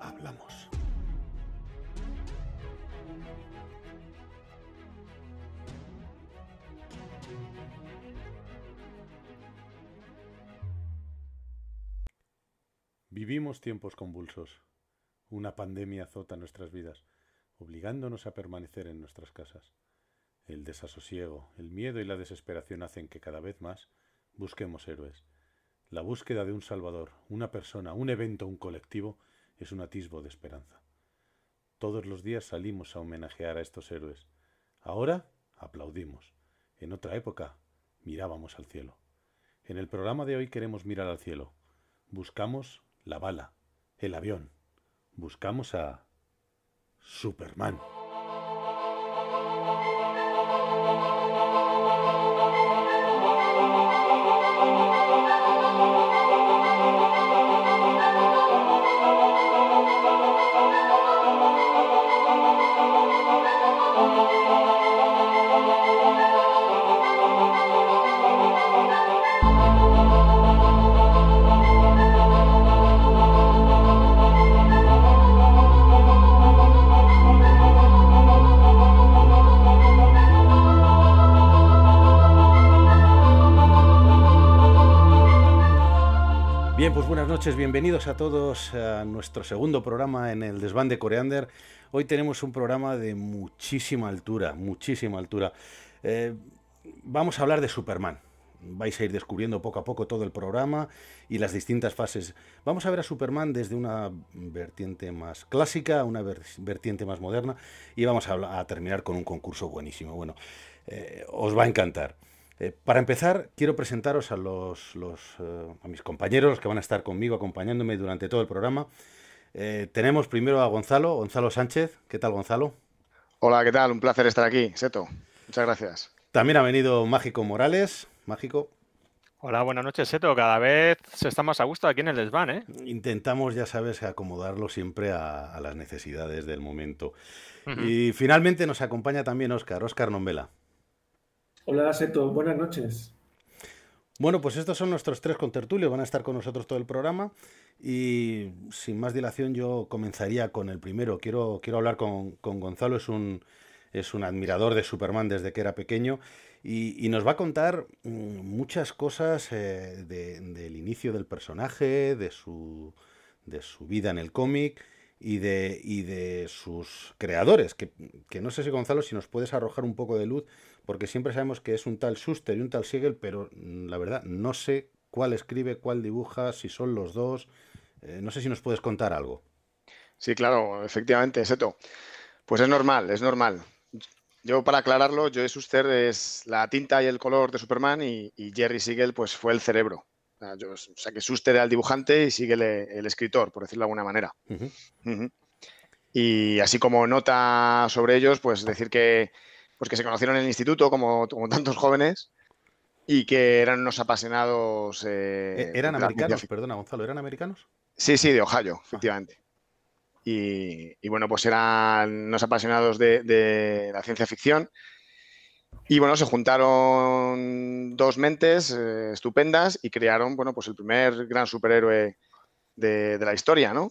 hablamos. Vivimos tiempos convulsos. Una pandemia azota nuestras vidas, obligándonos a permanecer en nuestras casas. El desasosiego, el miedo y la desesperación hacen que cada vez más busquemos héroes. La búsqueda de un salvador, una persona, un evento, un colectivo, es un atisbo de esperanza. Todos los días salimos a homenajear a estos héroes. Ahora aplaudimos. En otra época mirábamos al cielo. En el programa de hoy queremos mirar al cielo. Buscamos la bala, el avión. Buscamos a Superman. Noches, bienvenidos a todos a nuestro segundo programa en el desván de Coreander. Hoy tenemos un programa de muchísima altura, muchísima altura. Eh, vamos a hablar de Superman. Vais a ir descubriendo poco a poco todo el programa y las distintas fases. Vamos a ver a Superman desde una vertiente más clásica una vertiente más moderna y vamos a, terminar con un concurso buenísimo. Bueno, eh, os va a encantar. Eh, para empezar, quiero presentaros a, los, eh, a mis compañeros, los que van a estar conmigo acompañándome durante todo el programa. Eh, tenemos primero a Gonzalo, Gonzalo Sánchez. ¿Qué tal, Gonzalo? Hola, ¿qué tal? Un placer estar aquí, Seto. Muchas gracias. También ha venido Mágico Morales. Mágico. Hola, buenas noches, Seto. Cada vez se está más a gusto aquí en el desván, ¿eh? Intentamos, ya sabes, acomodarlo siempre a, las necesidades del momento. Y finalmente nos acompaña también Óscar, Óscar Nombela. Hola, Seto, buenas noches. Bueno, pues estos son nuestros tres contertulios, van a estar con nosotros todo el programa. Y sin más dilación yo comenzaría con el primero. Quiero, quiero hablar con, Gonzalo, es un, es un admirador de Superman desde que era pequeño. Y, nos va a contar mm, muchas cosas eh, del inicio del personaje, de su, de su vida en el cómic y de, y de sus creadores, que, que no sé si Gonzalo, si nos puedes arrojar un poco de luz porque siempre sabemos que es un tal Schuster y un tal Siegel, pero mm, la verdad no sé cuál escribe, cuál dibuja, si son los dos. Eh, no sé si nos puedes contar algo. Sí, claro, efectivamente, Seto. Pues es normal, es normal. Yo, para aclararlo, Joe Schuster es la tinta y el color de Superman y, Jerry Siegel pues, fue el cerebro. O sea, que Schuster era el dibujante y Siegel el escritor, por decirlo de alguna manera. Y así como nota sobre ellos, pues decir que pues que se conocieron en el instituto como, tantos jóvenes y que eran unos apasionados. Eh, ¿E-, ¿Eran americanos? Perdona, Gonzalo, ¿eran americanos? Sí, sí, de Ohio, efectivamente. Y, bueno, pues eran unos apasionados de, la ciencia ficción. Y bueno, se juntaron dos mentes eh, estupendas y crearon, bueno, pues el primer gran superhéroe de, de la historia, ¿no?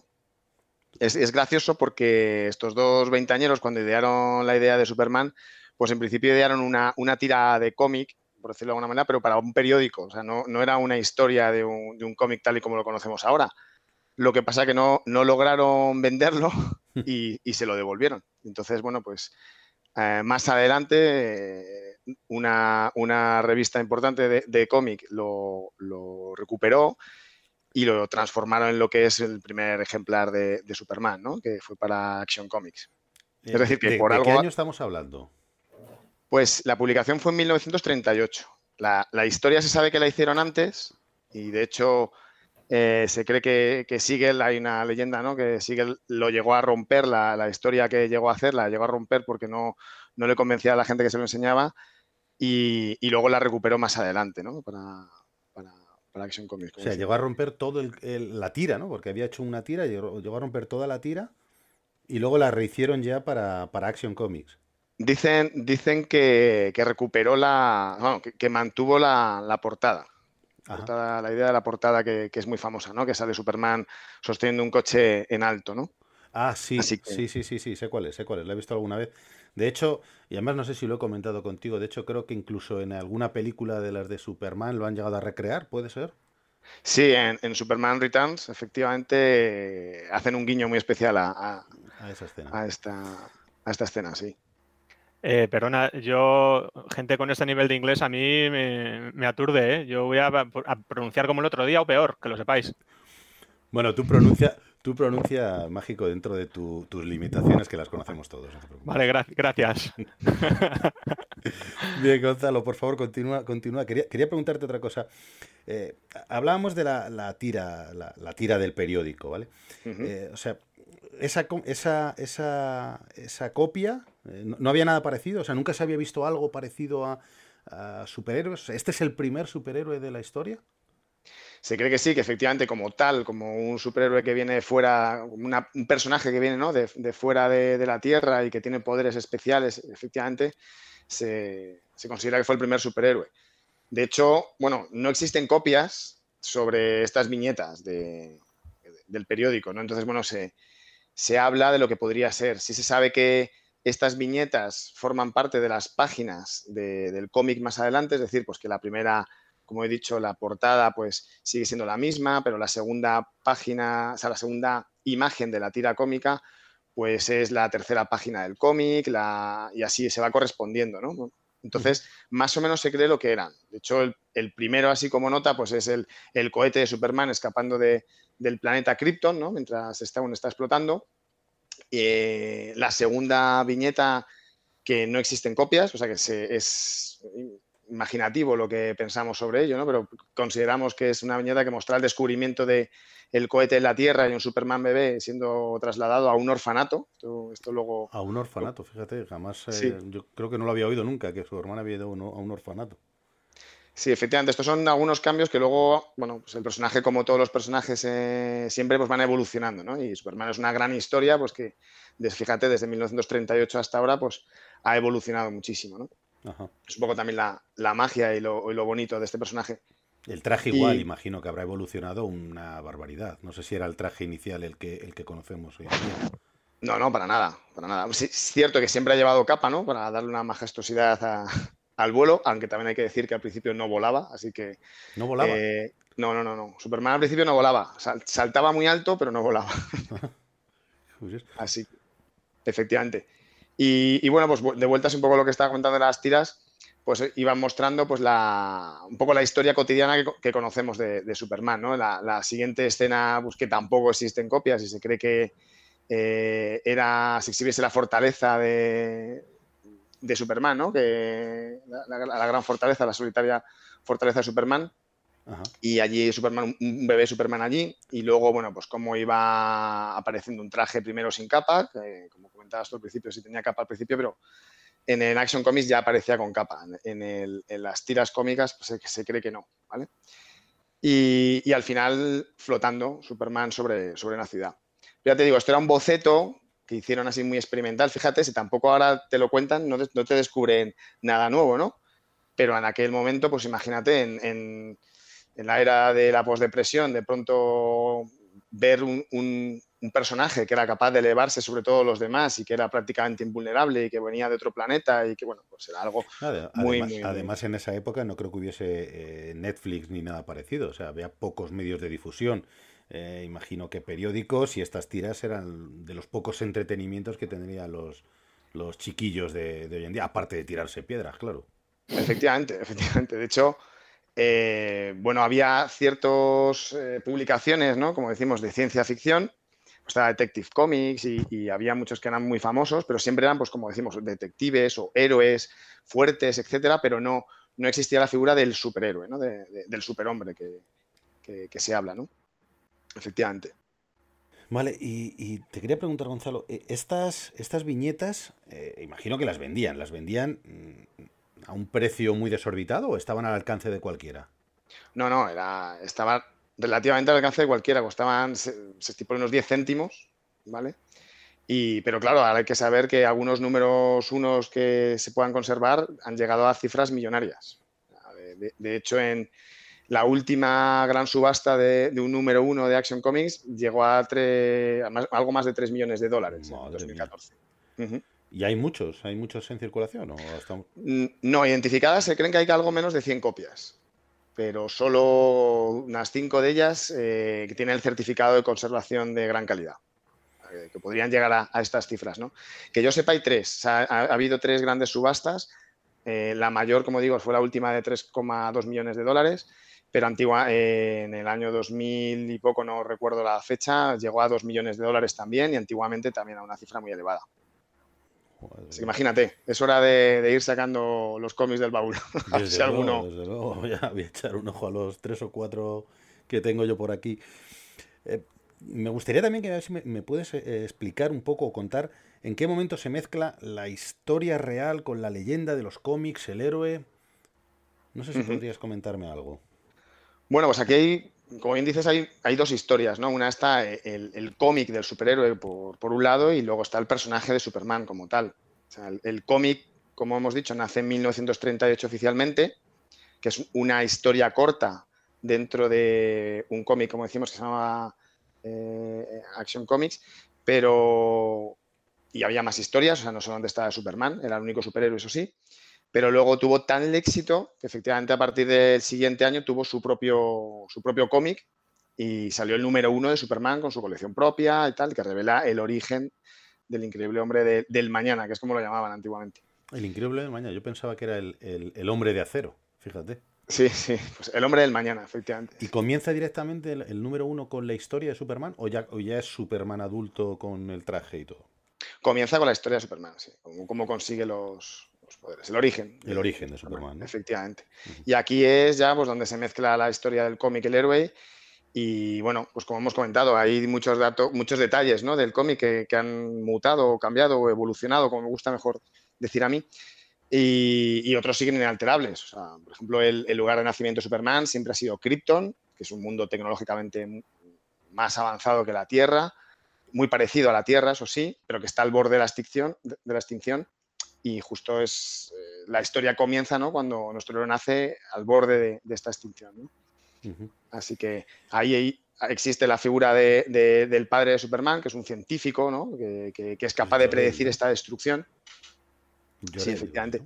Es, es, gracioso porque estos dos veinteañeros, cuando idearon la idea de Superman, pues en principio idearon una, una tira de cómic, por decirlo de alguna manera, pero para un periódico. O sea, no, era una historia de un, cómic tal y como lo conocemos ahora. Lo que pasa es que no, no lograron venderlo y, se lo devolvieron. Entonces, bueno, pues eh, más adelante eh, una, revista importante de, cómic lo, recuperó y lo transformaron en lo que es el primer ejemplar de, Superman, ¿no? que fue para Action Comics. Es eh, decir, que por algo... ¿De qué año estamos hablando? Pues la publicación fue en 1938. La, historia se sabe que la hicieron antes y de hecho Eh, se cree que, que Siegel, hay una leyenda, ¿no? Que Siegel lo llegó a romper, la, historia que llegó a hacer, la llegó a romper porque no, no le convencía a la gente que se lo enseñaba y, luego la recuperó más adelante, ¿no? Para, para, Action Comics. O sea, llegó a romper todo la tira, ¿no? Porque había hecho una tira, llegó, llegó, a romper toda la tira y luego la rehicieron ya para, Action Comics. Dicen, dicen que, recuperó la. que, mantuvo la, portada. La idea de la portada que, es muy famosa, ¿no? Que sale Superman sosteniendo un coche en alto, ¿no? Ah, sí, sí, sí, sí, sí, sé cuál es, sé cuál es, la he visto alguna vez. De hecho, y además no sé si lo he comentado contigo, de hecho creo que incluso en alguna película de las de Superman lo han llegado a recrear, ¿puede ser? Sí, en, Superman Returns efectivamente hacen un guiño muy especial a, esa escena. A esta, a esta escena, sí. Eh, perdona, yo, gente con este nivel de inglés a mí me, aturde, ¿eh? Yo voy a, pronunciar como el otro día o peor, que lo sepáis. Bueno, tú pronuncia, tú pronuncia mágico dentro de tus limitaciones, que las conocemos todos. vale, gracias. Bien, Gonzalo, por favor, continúa. continúa. Quería, quería preguntarte otra cosa. Eh, hablábamos de la, tira, la, tira del periódico, ¿vale? Eh, o sea, esa, esa, esa, esa copia, eh, no, había nada parecido, o sea, nunca se había visto algo parecido a, a superhéroes. ¿Este es el primer superhéroe de la historia? se cree que sí, que efectivamente como tal, como un superhéroe que viene fuera, un personaje que viene ¿no? de, fuera de, la Tierra y que tiene poderes especiales, efectivamente, se, considera que fue el primer superhéroe. De hecho, bueno, no existen copias sobre estas viñetas del periódico, ¿no? Entonces, bueno, se, se habla de lo que podría ser. Sí se sabe que estas viñetas forman parte de las páginas del cómic más adelante, es decir, pues que la primera como he dicho, la portada pues sigue siendo la misma, pero la segunda página, o sea, la segunda imagen de la tira cómica pues es la tercera página del cómic y así se va correspondiendo, ¿no? Entonces, más o menos se cree lo que eran. De hecho, el, primero, así como nota, pues es el, cohete de Superman escapando del planeta Krypton, ¿no? Mientras está, aún está explotando. Eh, la segunda viñeta, que no existen copias, o sea que se, es imaginativo lo que pensamos sobre ello, ¿no? Pero consideramos que es una viñeta que muestra el descubrimiento de el cohete en la Tierra y un Superman bebé siendo trasladado a un orfanato. Esto, luego... A un orfanato, fíjate, jamás... Eh, yo creo que no lo había oído nunca, que su hermana había ido a un orfanato. Sí, efectivamente, estos son algunos cambios que luego, bueno, pues el personaje, como todos los personajes, eh, siempre pues van evolucionando, ¿no? Y Superman es una gran historia, pues que, fíjate, desde 1938 hasta ahora, pues ha evolucionado muchísimo, ¿no? Es un poco también la, magia y lo, bonito de este personaje. El traje igual, imagino que habrá evolucionado una barbaridad. No sé si era el traje inicial el que, el que conocemos hoy en día. No, no, para nada, para nada. es cierto que siempre ha llevado capa, ¿no? Para darle una majestuosidad al vuelo, aunque también hay que decir que al principio no volaba, así que... ¿No volaba? Eh, no, no, no, no. Superman al principio no volaba. saltaba muy alto, pero no volaba. así, efectivamente. Y, bueno, pues de vueltas un poco lo que estaba contando de las tiras, pues eh, iban mostrando pues la, un poco la historia cotidiana que, conocemos de, Superman, ¿no? La, siguiente escena, pues que tampoco existen copias y se cree que eh, era, se exhibiese la fortaleza de, de Superman, ¿no? Que la, la, gran fortaleza, la solitaria fortaleza de Superman. Y allí Superman, un bebé Superman allí, y luego, bueno, pues cómo iba apareciendo un traje primero sin capa, como comentabas tú al principio, sí tenía capa al principio, pero en el Action Comics ya aparecía con capa. En, las tiras cómicas pues, se, cree que no, ¿vale? Y, al final flotando Superman sobre, sobre una ciudad. ya te digo, esto era un boceto que hicieron así muy experimental. Fíjate, si tampoco ahora te lo cuentan, no te, descubren nada nuevo, ¿no? Pero en aquel momento, pues imagínate, en en la era de la posdepresión, de pronto ver un, personaje que era capaz de elevarse sobre todos los demás y que era prácticamente invulnerable y que venía de otro planeta y que, bueno, pues era algo muy, además, Además, en esa época no creo que hubiese eh, Netflix ni nada parecido, o sea, había pocos medios de difusión. Eh, imagino que periódicos y estas tiras eran de los pocos entretenimientos que tendrían los, los chiquillos de, de hoy en día, aparte de tirarse piedras, claro. Efectivamente, efectivamente. De hecho, eh, bueno, había ciertas eh, publicaciones, ¿no? Como decimos, de ciencia ficción, estaba Detective Comics y, había muchos que eran muy famosos, pero siempre eran, pues como decimos, detectives o héroes fuertes, etcétera, pero no, no existía la figura del superhéroe, ¿no? del superhombre que, que, se habla, ¿no? Efectivamente. Vale, y, te quería preguntar, Gonzalo, eh, estas, estas viñetas, imagino que las vendían, ¿las vendían mm, a un precio muy desorbitado o estaban al alcance de cualquiera? No, no, era, estaba relativamente al alcance de cualquiera, costaban, se, se unos 10 céntimos, ¿vale? Y, pero claro, ahora hay que saber que algunos números unos que se puedan conservar han llegado a cifras millonarias. De, hecho, en la última gran subasta de, un número uno de Action Comics llegó a, algo más de 3 millones de dólares en 2014. ¿Y hay muchos? ¿Hay muchos en circulación? Mm, no, identificadas se creen que hay algo menos de 100 copias pero solo unas cinco de ellas eh, que tienen el certificado de conservación de gran calidad, eh, que podrían llegar a, estas cifras. ¿no? Que yo sepa, hay tres. ha, habido tres grandes subastas. Eh, la mayor, como digo, fue la última de 3,2 millones de dólares, pero antigua, en el año 2000 y poco, no recuerdo la fecha, llegó a 2 millones de dólares también y antiguamente también a una cifra muy elevada imagínate, es hora de, ir sacando los cómics del baúl. Desde, luego, desde luego, voy a, echar un ojo a los tres o cuatro que tengo yo por aquí. Eh, me gustaría también que me, me puedes eh, explicar un poco o contar en qué momento se mezcla la historia real con la leyenda de los cómics, el héroe. No sé si podrías comentarme algo. Bueno, pues aquí hay, como bien dices, hay, dos historias, ¿no? Una está eh, el, cómic del superhéroe por, un lado y luego está el personaje de Superman como tal. el, cómic, como hemos dicho, nace en 1938 oficialmente, que es una historia corta dentro de un cómic, como decimos, que se llama eh, Action Comics, pero... Y había más historias, o sea, no solo donde estaba Superman, era el único superhéroe, eso sí, pero luego tuvo tal éxito que efectivamente a partir del siguiente año tuvo su propio, su propio cómic y salió el número uno de Superman con su colección propia y tal, que revela el origen del increíble hombre del mañana, que es como lo llamaban antiguamente. El increíble del mañana, yo pensaba que era el, hombre de acero, fíjate. Sí, sí, pues el hombre del mañana, efectivamente. ¿Y comienza directamente el, número uno con la historia de Superman o ya, ya, es Superman adulto con el traje y todo? Comienza con la historia de Superman, sí, cómo consigue los, el origen. El origen de Superman. Efectivamente. Y aquí es ya pues, donde se mezcla la historia del cómic el héroe. Y bueno, pues como hemos comentado, hay muchos datos, muchos detalles ¿no? del cómic que, han mutado, cambiado o evolucionado, como me gusta mejor decir a mí. Y, otros siguen inalterables. por ejemplo, el, lugar de nacimiento de Superman siempre ha sido Krypton, que es un mundo tecnológicamente más avanzado que la Tierra, muy parecido a la Tierra, eso sí, pero que está al borde de la extinción. De la extinción y justo es eh, la historia comienza ¿no? cuando nuestro héroe nace al borde de, esta extinción. Así que ahí existe la figura del padre de Superman, que es un científico ¿no? que, es capaz de predecir esta destrucción. sí, efectivamente.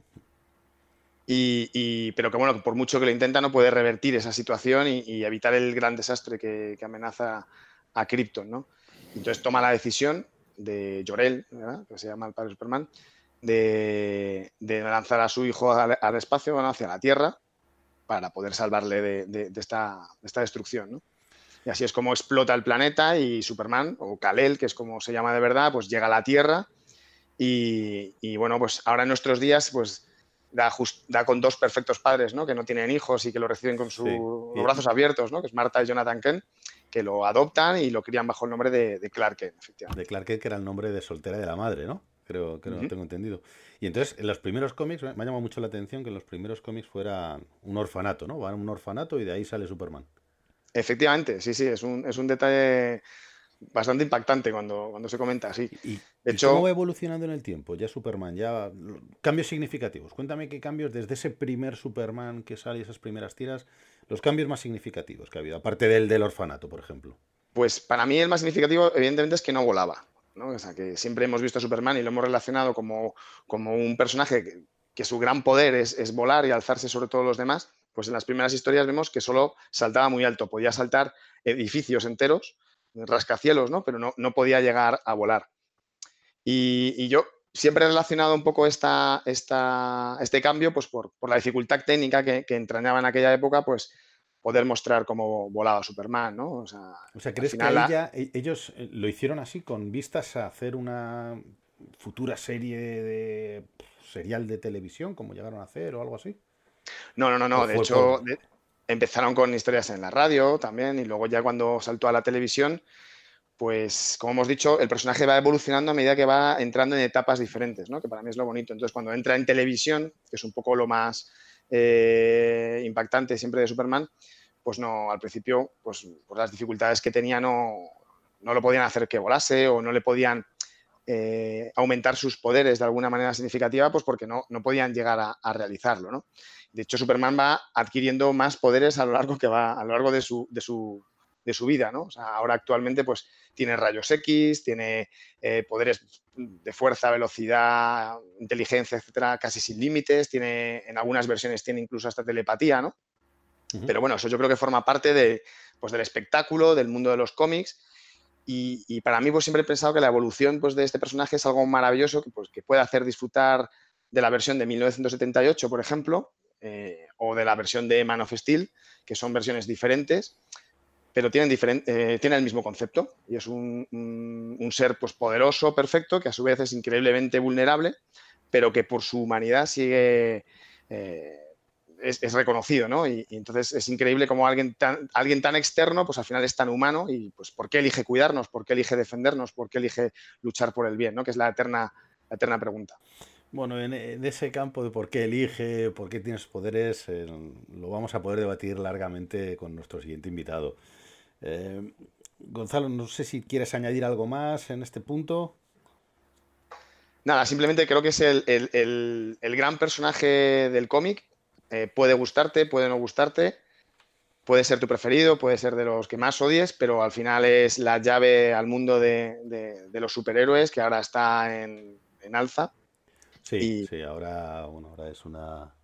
Y, pero que bueno, por mucho que lo intenta, no puede revertir esa situación y, evitar el gran desastre que, amenaza a Krypton. ¿no? Entonces toma la decisión de Jorel, que se llama el padre de Superman, de, lanzar a su hijo al, espacio, hacia la Tierra, para poder salvarle de, esta, destrucción. Y así es como explota el planeta y Superman, o Kal-El, que es como se llama de verdad, pues llega a la Tierra y, bueno, pues ahora en nuestros días, pues da, da con dos perfectos padres, ¿no? Que no tienen hijos y que lo reciben con sus brazos abiertos, ¿no? Que es Marta y Jonathan Kent, que lo adoptan y lo crían bajo el nombre de, Clark Kent, efectivamente. De Clark Kent, que era el nombre de soltera de la madre, ¿no? Creo que no tengo entendido. Y entonces, en los primeros cómics, me ha llamado mucho la atención que en los primeros cómics fuera un orfanato, ¿no? Van a un orfanato y de ahí sale Superman. Efectivamente, sí, sí, es un, es un detalle bastante impactante cuando, cuando se comenta así. ¿Y, de hecho, cómo va evolucionando en el tiempo? Ya Superman, ya cambios significativos. Cuéntame qué cambios desde ese primer Superman que sale, esas primeras tiras, los cambios más significativos que ha habido, aparte del del orfanato, por ejemplo. Pues para mí el más significativo, evidentemente, es que no volaba. O sea, que siempre hemos visto a Superman y lo hemos relacionado como, un personaje que, su gran poder es, volar y alzarse sobre todos los demás, pues en las primeras historias vemos que solo saltaba muy alto, podía saltar edificios enteros, rascacielos, ¿no? Pero no, no podía llegar a volar. Y, yo siempre he relacionado un poco esta, este cambio pues por, la dificultad técnica que, que, entrañaba en aquella época, pues poder mostrar cómo volaba Superman, ¿no? O sea, ¿crees que e, ellos eh, lo hicieron así con vistas a hacer una futura serie de serial de televisión, como llegaron a hacer o algo así? No, no, no, no. De hecho, empezaron con historias en la radio también y luego ya cuando saltó a la televisión, pues como hemos dicho, el personaje va evolucionando a medida que va entrando en etapas diferentes, ¿no? que para mí es lo bonito. Entonces cuando entra en televisión, que es un poco lo más eh, impactante siempre de Superman, pues no, al principio, pues por las dificultades que tenía no, no lo podían hacer que volase o no le podían eh, aumentar sus poderes de alguna manera significativa, pues porque no, no podían llegar a, realizarlo, ¿no? De hecho, Superman va adquiriendo más poderes a lo largo que va, a lo largo de su, de su, de su vida, ¿no? O sea, ahora actualmente, pues, tiene rayos X, tiene eh, poderes de fuerza, velocidad, inteligencia, etcétera, casi sin límites, tiene, en algunas versiones tiene incluso hasta telepatía, ¿no? Pero bueno, eso yo creo que forma parte de, pues, del espectáculo, del mundo de los cómics y, para mí pues siempre he pensado que la evolución pues, de este personaje es algo maravilloso que, pues, que puede hacer disfrutar de la versión de 1978, por ejemplo, eh, o de la versión de Man of Steel, que son versiones diferentes, pero tienen, eh, el mismo concepto y es un, ser pues, poderoso, perfecto, que a su vez es increíblemente vulnerable, pero que por su humanidad sigue... Eh, es, reconocido, ¿no? Y, entonces es increíble como alguien tan, alguien tan externo, pues al final es tan humano y pues ¿por qué elige cuidarnos? ¿Por qué elige defendernos? ¿Por qué elige luchar por el bien? ¿no? Que es la eterna, eterna pregunta. Bueno, en, ese campo de por qué elige, por qué tienes poderes, eh, lo vamos a poder debatir largamente con nuestro siguiente invitado. Eh, Gonzalo, no sé si quieres añadir algo más en este punto. Nada, simplemente creo que es el, el gran personaje del cómic eh, puede gustarte, puede no gustarte, puede ser tu preferido, puede ser de los que más odies, pero al final es la llave al mundo de, los superhéroes que ahora está en, alza. Sí, sí, ahora, ahora es una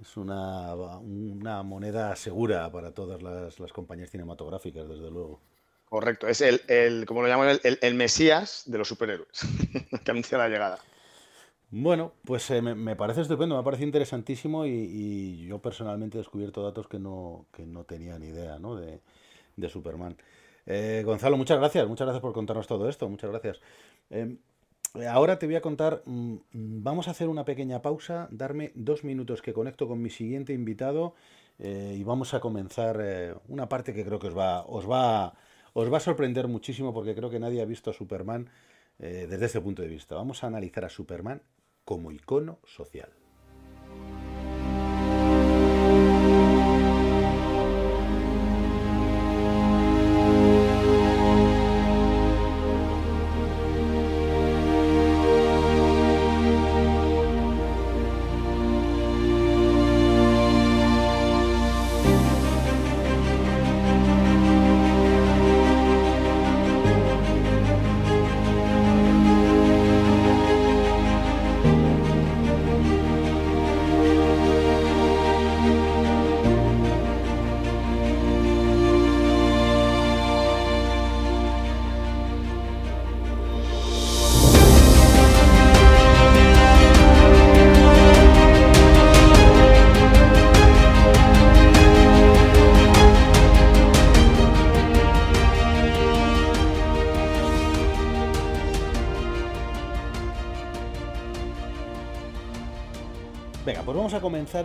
es una, una moneda segura para todas las, compañías cinematográficas, desde luego. Correcto, es el, el como lo llaman, el, el Mesías de los superhéroes, que anuncia la llegada. Bueno, pues eh, me, parece estupendo, me parece interesantísimo y, yo personalmente he descubierto datos que no, que no tenía ni idea ¿no? de, Superman. Eh, Gonzalo, muchas gracias, muchas gracias por contarnos todo esto, muchas gracias. Em, ahora te voy a contar, mm, vamos a hacer una pequeña pausa, darme dos minutos que conecto con mi siguiente invitado eh, y vamos a comenzar una parte que creo que os va, os va, os va a sorprender muchísimo porque creo que nadie ha visto a Superman desde ese punto de vista. Vamos a analizar a Superman como icono social.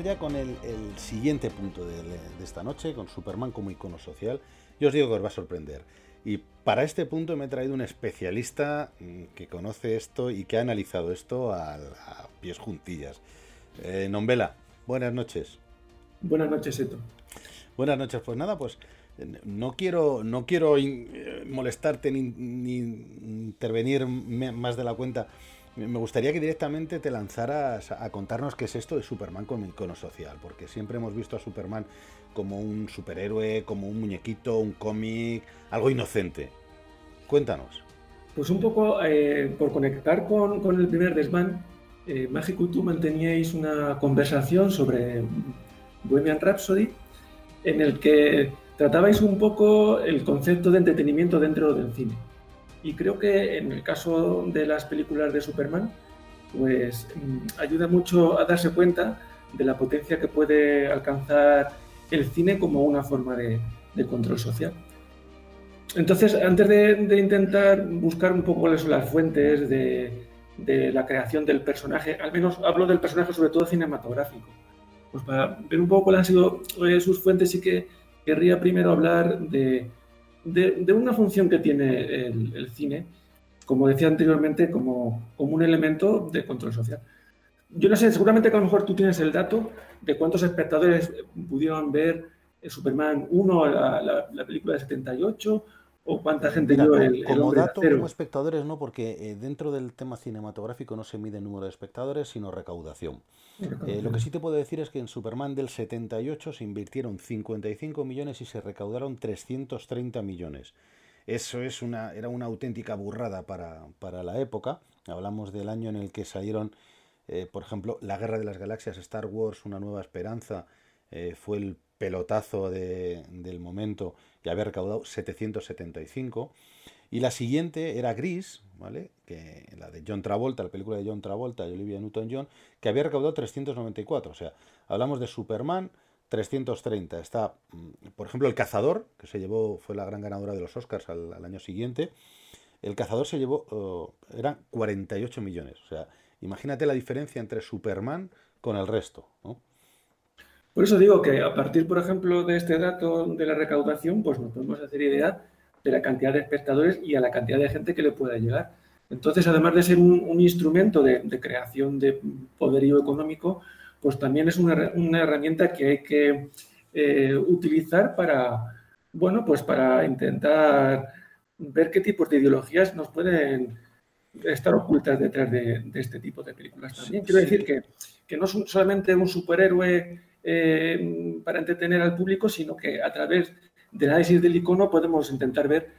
Ya con el, siguiente punto de, esta noche, con Superman como icono social. Yo os digo que os va a sorprender. Y para este punto me he traído un especialista mm, que conoce esto y que ha analizado esto a, pies juntillas. Eh, Nombela, buenas noches. Buenas noches, Eto. Buenas noches, pues nada, pues no quiero, no quiero eh, molestarte ni, ni intervenir más de la cuenta me gustaría que directamente te lanzaras a contarnos qué es esto de Superman con icono social, porque siempre hemos visto a Superman como un superhéroe, como un muñequito, un cómic, algo inocente. Cuéntanos. Pues un poco eh, por conectar con, el primer desván, eh, Mágico y tú manteníais una conversación sobre Bohemian Rhapsody en el que tratabais un poco el concepto de entretenimiento dentro del cine. Y creo que en el caso de las películas de Superman, pues mm, ayuda mucho a darse cuenta de la potencia que puede alcanzar el cine como una forma de, control social. Entonces, antes de, intentar buscar un poco cuáles son las fuentes de, la creación del personaje, al menos hablo del personaje sobre todo cinematográfico, pues para ver un poco cuáles han sido eh, sus fuentes, sí que querría primero hablar de, de, una función que tiene el, cine, como decía anteriormente, como, como un elemento de control social. Yo no sé, seguramente que a lo mejor tú tienes el dato de cuántos espectadores pudieron ver Superman 1, la, la película de 78, o cuánta gente vio el, Como dato, como espectadores no, porque eh, dentro del tema cinematográfico no se mide el número de espectadores, sino recaudación. Eh, lo que sí te puedo decir es que en Superman del 78 se invirtieron 55 millones y se recaudaron 330 millones. Eso es una, era una auténtica burrada para, para la época. Hablamos del año en el que salieron, eh, por ejemplo, La Guerra de las Galaxias, Star Wars, Una Nueva Esperanza, fue el pelotazo del momento y había recaudado 775. Y la siguiente era Gris, ¿vale? Que, la de John Travolta, la película de John Travolta y Olivia Newton-John, que había recaudado 394. O sea, hablamos de Superman 330. Está, mm, por ejemplo, El Cazador, que se llevó, fue la gran ganadora de los Oscars al, año siguiente. El Cazador se llevó, oh, eran 48 millones. O sea, imagínate la diferencia entre Superman con el resto. Por eso digo que a partir, por ejemplo, de este dato de la recaudación, pues nos podemos hacer idea de la cantidad de espectadores y a la cantidad de gente que le pueda llegar. Entonces, además de ser un, instrumento de, creación de poderío económico, pues también es una, herramienta que hay que eh, utilizar para, bueno, pues para intentar ver qué tipos de ideologías nos pueden estar ocultas detrás de, este tipo de películas también. Quiero decir que, que no es solamente un superhéroe eh, para entretener al público, sino que a través del análisis del icono podemos intentar ver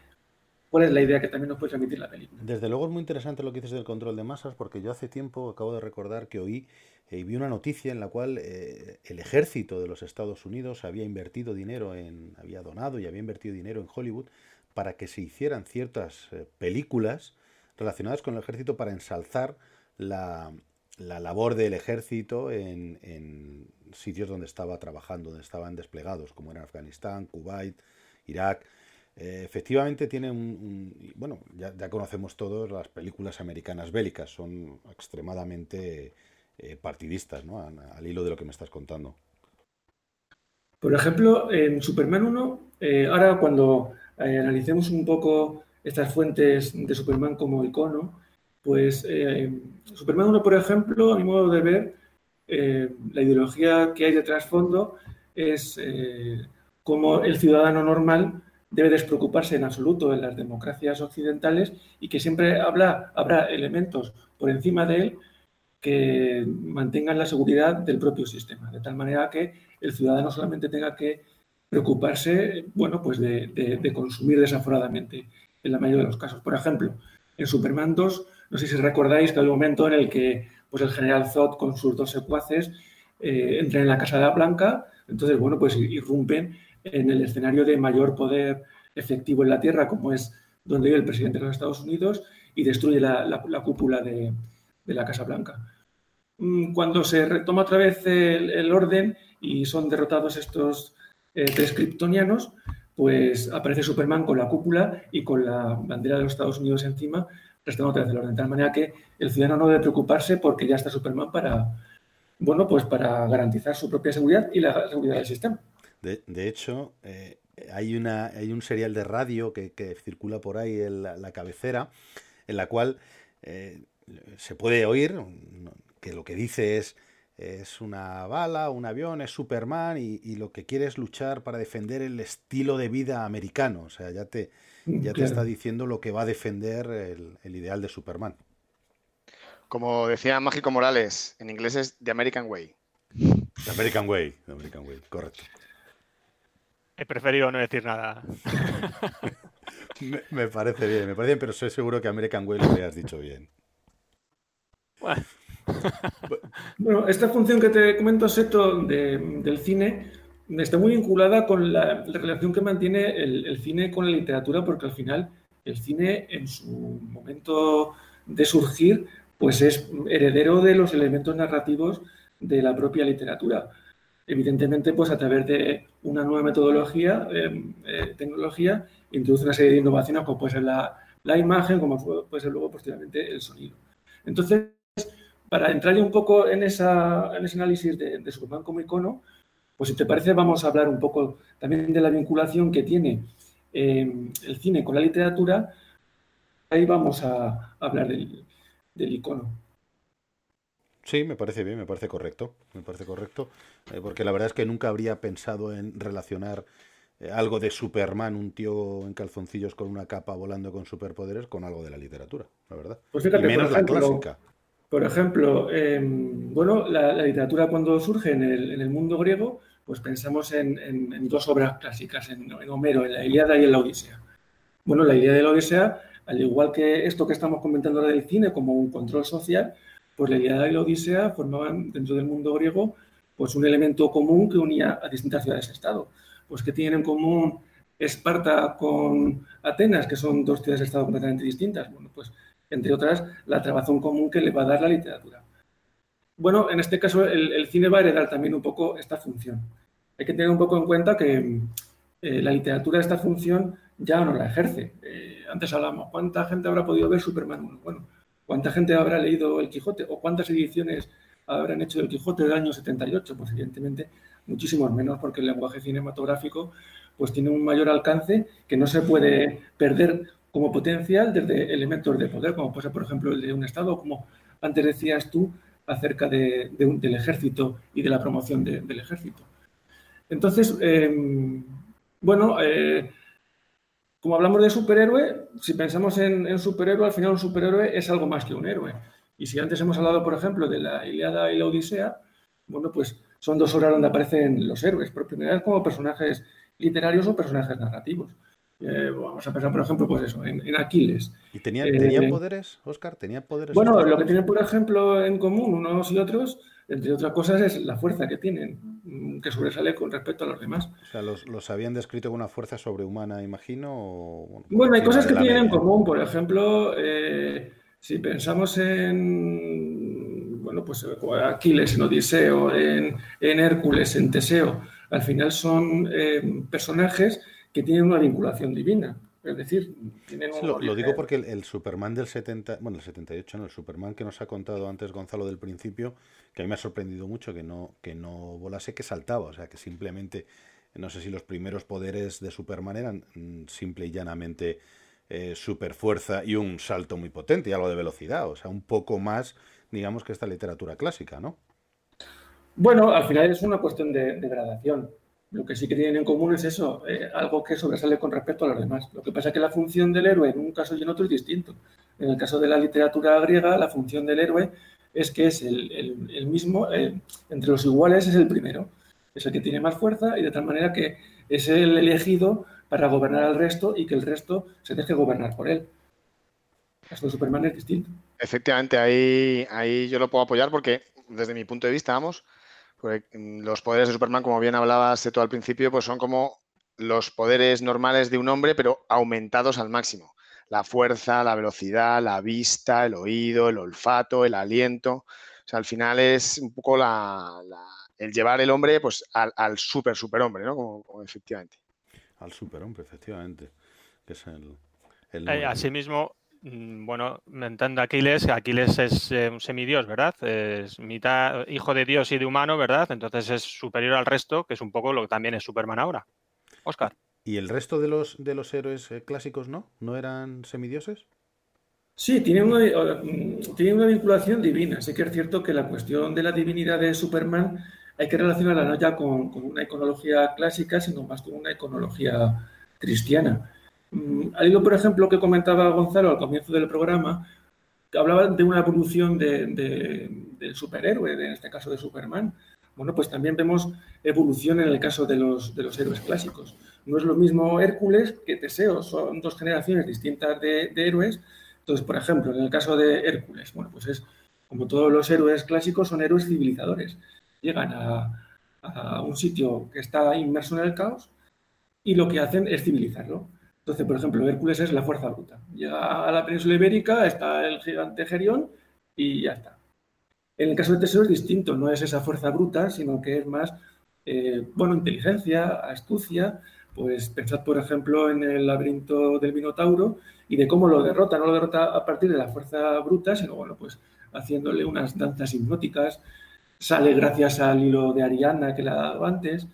cuál es la idea que también nos puede transmitir la película. Desde luego es muy interesante lo que dices del control de masas, porque yo hace tiempo acabo de recordar que oí y eh, vi una noticia en la cual eh, el ejército de los Estados Unidos había invertido dinero en, había donado y había invertido dinero en Hollywood para que se hicieran ciertas películas relacionadas con el ejército para ensalzar la, la labor del ejército en, en, sitios donde estaba trabajando, donde estaban desplegados, como era Afganistán, Kuwait, Irak. Eh, efectivamente tiene un, bueno, ya, conocemos todos las películas americanas bélicas, son extremadamente eh, partidistas, ¿no? Al, hilo de lo que me estás contando. Por ejemplo, en Superman 1, eh, ahora cuando analicemos un poco estas fuentes de Superman como icono, pues eh, Superman 1, por ejemplo, a mi modo de ver, eh, la ideología que hay de trasfondo es eh, cómo el ciudadano normal debe despreocuparse en absoluto en las democracias occidentales y que siempre habrá elementos por encima de él que mantengan la seguridad del propio sistema, de tal manera que el ciudadano solamente tenga que preocuparse, bueno, pues de, de consumir desaforadamente en la mayoría de los casos. Por ejemplo, en Superman 2 no sé si recordáis que hay un momento en el que pues, el general Zod con sus dos secuaces eh, entran en la Casa de la Blanca, entonces, bueno, pues irrumpen en el escenario de mayor poder efectivo en la Tierra, como es donde vive el presidente de los Estados Unidos, y destruye la, cúpula de, la Casa Blanca. Mm, cuando se retoma otra vez el, orden y son derrotados estos eh, tres kryptonianos, pues aparece Superman con la cúpula y con la bandera de los Estados Unidos encima, otra. De tal manera que el ciudadano no debe preocuparse porque ya está Superman para, bueno, pues para garantizar su propia seguridad y la seguridad del sistema. De, hecho, eh, hay, una, hay un serial de radio que, circula por ahí en la, cabecera, en la cual eh, se puede oír que lo que dice es es una bala, un avión, es Superman y, lo que quiere es luchar para defender el estilo de vida americano. O sea, ya te, ya te está diciendo lo que va a defender el, ideal de Superman. Como decía Mágico Morales, en inglés es The American Way. The American Way, The American Way, correcto. He preferido no decir nada. me, parece bien, me parece bien, pero soy seguro que American Way lo habías dicho bien. Bueno. esta función que te comento, Seto, del cine, está muy vinculada con la, relación que mantiene el, cine con la literatura, porque al final el cine en su momento de surgir, pues es heredero de los elementos narrativos de la propia literatura. Evidentemente, pues a través de una nueva metodología, eh, eh, tecnología, introduce una serie de innovaciones, como puede ser la, la imagen, como puede ser luego posteriormente el sonido. Entonces, para entrar un poco en, esa, ese análisis de, Superman como icono, pues si te parece vamos a hablar un poco también de la vinculación que tiene eh, el cine con la literatura. Ahí vamos a hablar del, icono. Sí, me parece bien, me parece correcto, me parece correcto, eh, porque la verdad es que nunca habría pensado en relacionar eh, algo de Superman, un tío en calzoncillos con una capa volando con superpoderes, con algo de la literatura, la verdad. Pues fíjate, menos la clásica. Por ejemplo, em, bueno, la, literatura cuando surge en el, mundo griego, pues pensamos en, dos obras clásicas, en, Homero, en la Ilíada y en la Odisea. Bueno, la Ilíada y la Odisea, al igual que esto que estamos comentando ahora del cine como un control social, pues la Ilíada y la Odisea formaban dentro del mundo griego pues un elemento común que unía a distintas ciudades-estado. Pues que tienen en común Esparta con Atenas, que son dos ciudades-estado completamente distintas. Bueno, pues entre otras, la trabazón común que le va a dar la literatura. Bueno, en este caso el, cine va a heredar también un poco esta función. Hay que tener un poco en cuenta que eh, la literatura esta función ya no la ejerce. Eh, antes hablamos, ¿cuánta gente habrá podido ver Superman 1? Bueno, ¿cuánta gente habrá leído El Quijote? ¿O cuántas ediciones habrán hecho del Quijote del año 78? Pues evidentemente muchísimos menos, porque el lenguaje cinematográfico pues tiene un mayor alcance que no se puede perder como potencial desde elementos de poder, como ser, por ejemplo, el de un Estado, como antes decías tú acerca de, del ejército y de la promoción del ejército. Entonces, em, bueno, eh, como hablamos de superhéroe, si pensamos en, en, superhéroe, al final un superhéroe es algo más que un héroe. Y si antes hemos hablado, por ejemplo, de la Iliada y la Odisea, bueno, pues son dos obras donde aparecen los héroes, por primera vez como personajes literarios o personajes narrativos. Eh, vamos a pensar, por ejemplo, pues eso, en, Aquiles. ¿Y tenían, eh, poderes, Oscar? ¿Tenía poderes? Bueno, lo que tienen, por ejemplo, en común unos y otros, entre otras cosas, es la fuerza que tienen, mm, que sobresale con respecto a los demás. O sea, los, habían descrito con una fuerza sobrehumana, imagino. bueno, hay cosas que tienen en común. Por ejemplo, eh, si pensamos en, bueno, pues Aquiles, en Odiseo, en, en Hércules, en Teseo, al final son personajes que tienen una vinculación divina. Es decir, tienen lo, lo, digo porque el, Superman del 70, bueno, el 78, no, el Superman que nos ha contado antes Gonzalo del principio, que a mí me ha sorprendido mucho que no, que no volase, que saltaba, o sea, que simplemente, no sé si los primeros poderes de Superman eran mm, simple y llanamente eh, super fuerza y un salto muy potente y algo de velocidad, o sea, un poco más, digamos, que esta literatura clásica, ¿no? Bueno, al final es una cuestión de gradación. Lo que sí que tienen en común es eso, eh, algo que sobresale con respecto a los demás. Lo que pasa es que la función del héroe en un caso y en otro es distinto. En el caso de la literatura griega, la función del héroe es que es el, mismo, eh, entre los iguales es el primero. Es el que tiene más fuerza y de tal manera que es el elegido para gobernar al resto y que el resto se deje gobernar por él. El caso de Superman es distinto. Efectivamente, ahí, ahí yo lo puedo apoyar porque desde mi punto de vista, vamos, los poderes de Superman, como bien hablabas tú al principio, pues son como los poderes normales de un hombre, pero aumentados al máximo. La fuerza, la velocidad, la vista, el oído, el olfato, el aliento. O sea, al final es un poco el llevar el hombre pues, al, al super superhombre, ¿no? Como, efectivamente. Al superhombre, efectivamente. Que es el, el eh, asimismo, Mm, bueno, me entiendo Aquiles, Aquiles es eh, un semidios, ¿verdad? Es mitad hijo de Dios y de humano, ¿verdad? Entonces es superior al resto, que es un poco lo que también es Superman ahora. Oscar. ¿Y el resto de los, de los héroes eh, clásicos no? ¿No eran semidioses? Sí, tienen una, mm, tiene una vinculación divina. Sí que es cierto que la cuestión de la divinidad de Superman hay que relacionarla no ya con, con una iconología clásica, sino más con una iconología cristiana. Mm, al hilo, por ejemplo, que comentaba Gonzalo al comienzo del programa, que hablaba de una evolución del superhéroe, en este caso de Superman. Bueno, pues también vemos evolución en el caso de los, de los héroes clásicos. No es lo mismo Hércules que Teseo, son dos generaciones distintas de, héroes. Entonces, por ejemplo, en el caso de Hércules, bueno, pues es como todos los héroes clásicos, son héroes civilizadores. Llegan a un sitio que está inmerso en el caos y lo que hacen es civilizarlo. Entonces, por ejemplo, Hércules es la fuerza bruta. Llega a la península ibérica, está el gigante Gerión y ya está. En el caso de Teseo es distinto, no es esa fuerza bruta, sino que es más, eh, bueno, inteligencia, astucia, Pues pensad, por ejemplo, en el laberinto del Minotauro y de cómo lo derrota. No lo derrota a partir de la fuerza bruta, sino, bueno, pues haciéndole unas danzas hipnóticas. Sale gracias al hilo de Ariana que le ha dado antes.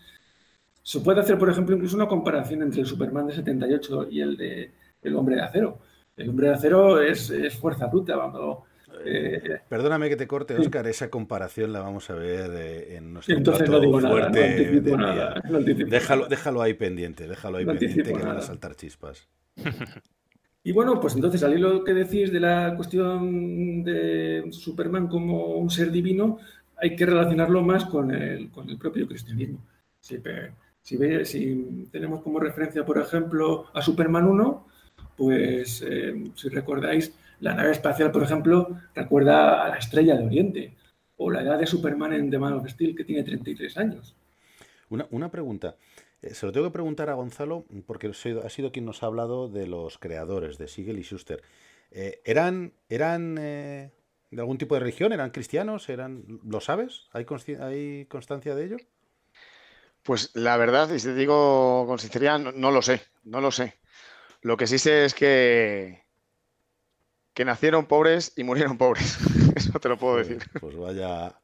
Se puede hacer, por ejemplo, incluso una comparación entre el Superman de 78 y el de El Hombre de Acero. El Hombre de Acero es, es fuerza bruta, cuando eh, Perdóname que te corte, Oscar, esa comparación la vamos a ver eh, en nuestro Entonces no digo fuerte nada, déjalo, déjalo ahí pendiente, déjalo ahí pendiente que van a saltar chispas. Y bueno, pues entonces al hilo que decís de la cuestión de Superman como un ser divino, hay que relacionarlo más con el, con el propio cristianismo. Si, tenemos como referencia, por ejemplo, a Superman 1, pues eh, si recordáis, la nave espacial, por ejemplo, recuerda a la estrella de Oriente o la edad de Superman en The Man of Steel, que tiene 33 años. Una, pregunta. Eh, se lo tengo que preguntar a Gonzalo porque ha sido quien nos ha hablado de los creadores de Siegel y Schuster. Eh, ¿Eran, de algún tipo de religión? ¿Eran cristianos? ¿Eran, ¿Lo sabes? ¿Hay, ¿Hay constancia de ello? Pues la verdad, y te digo con sinceridad, no, lo sé, no lo sé. Lo que sí sé es que, que nacieron pobres y murieron pobres. Eso te lo puedo decir. Pues vaya,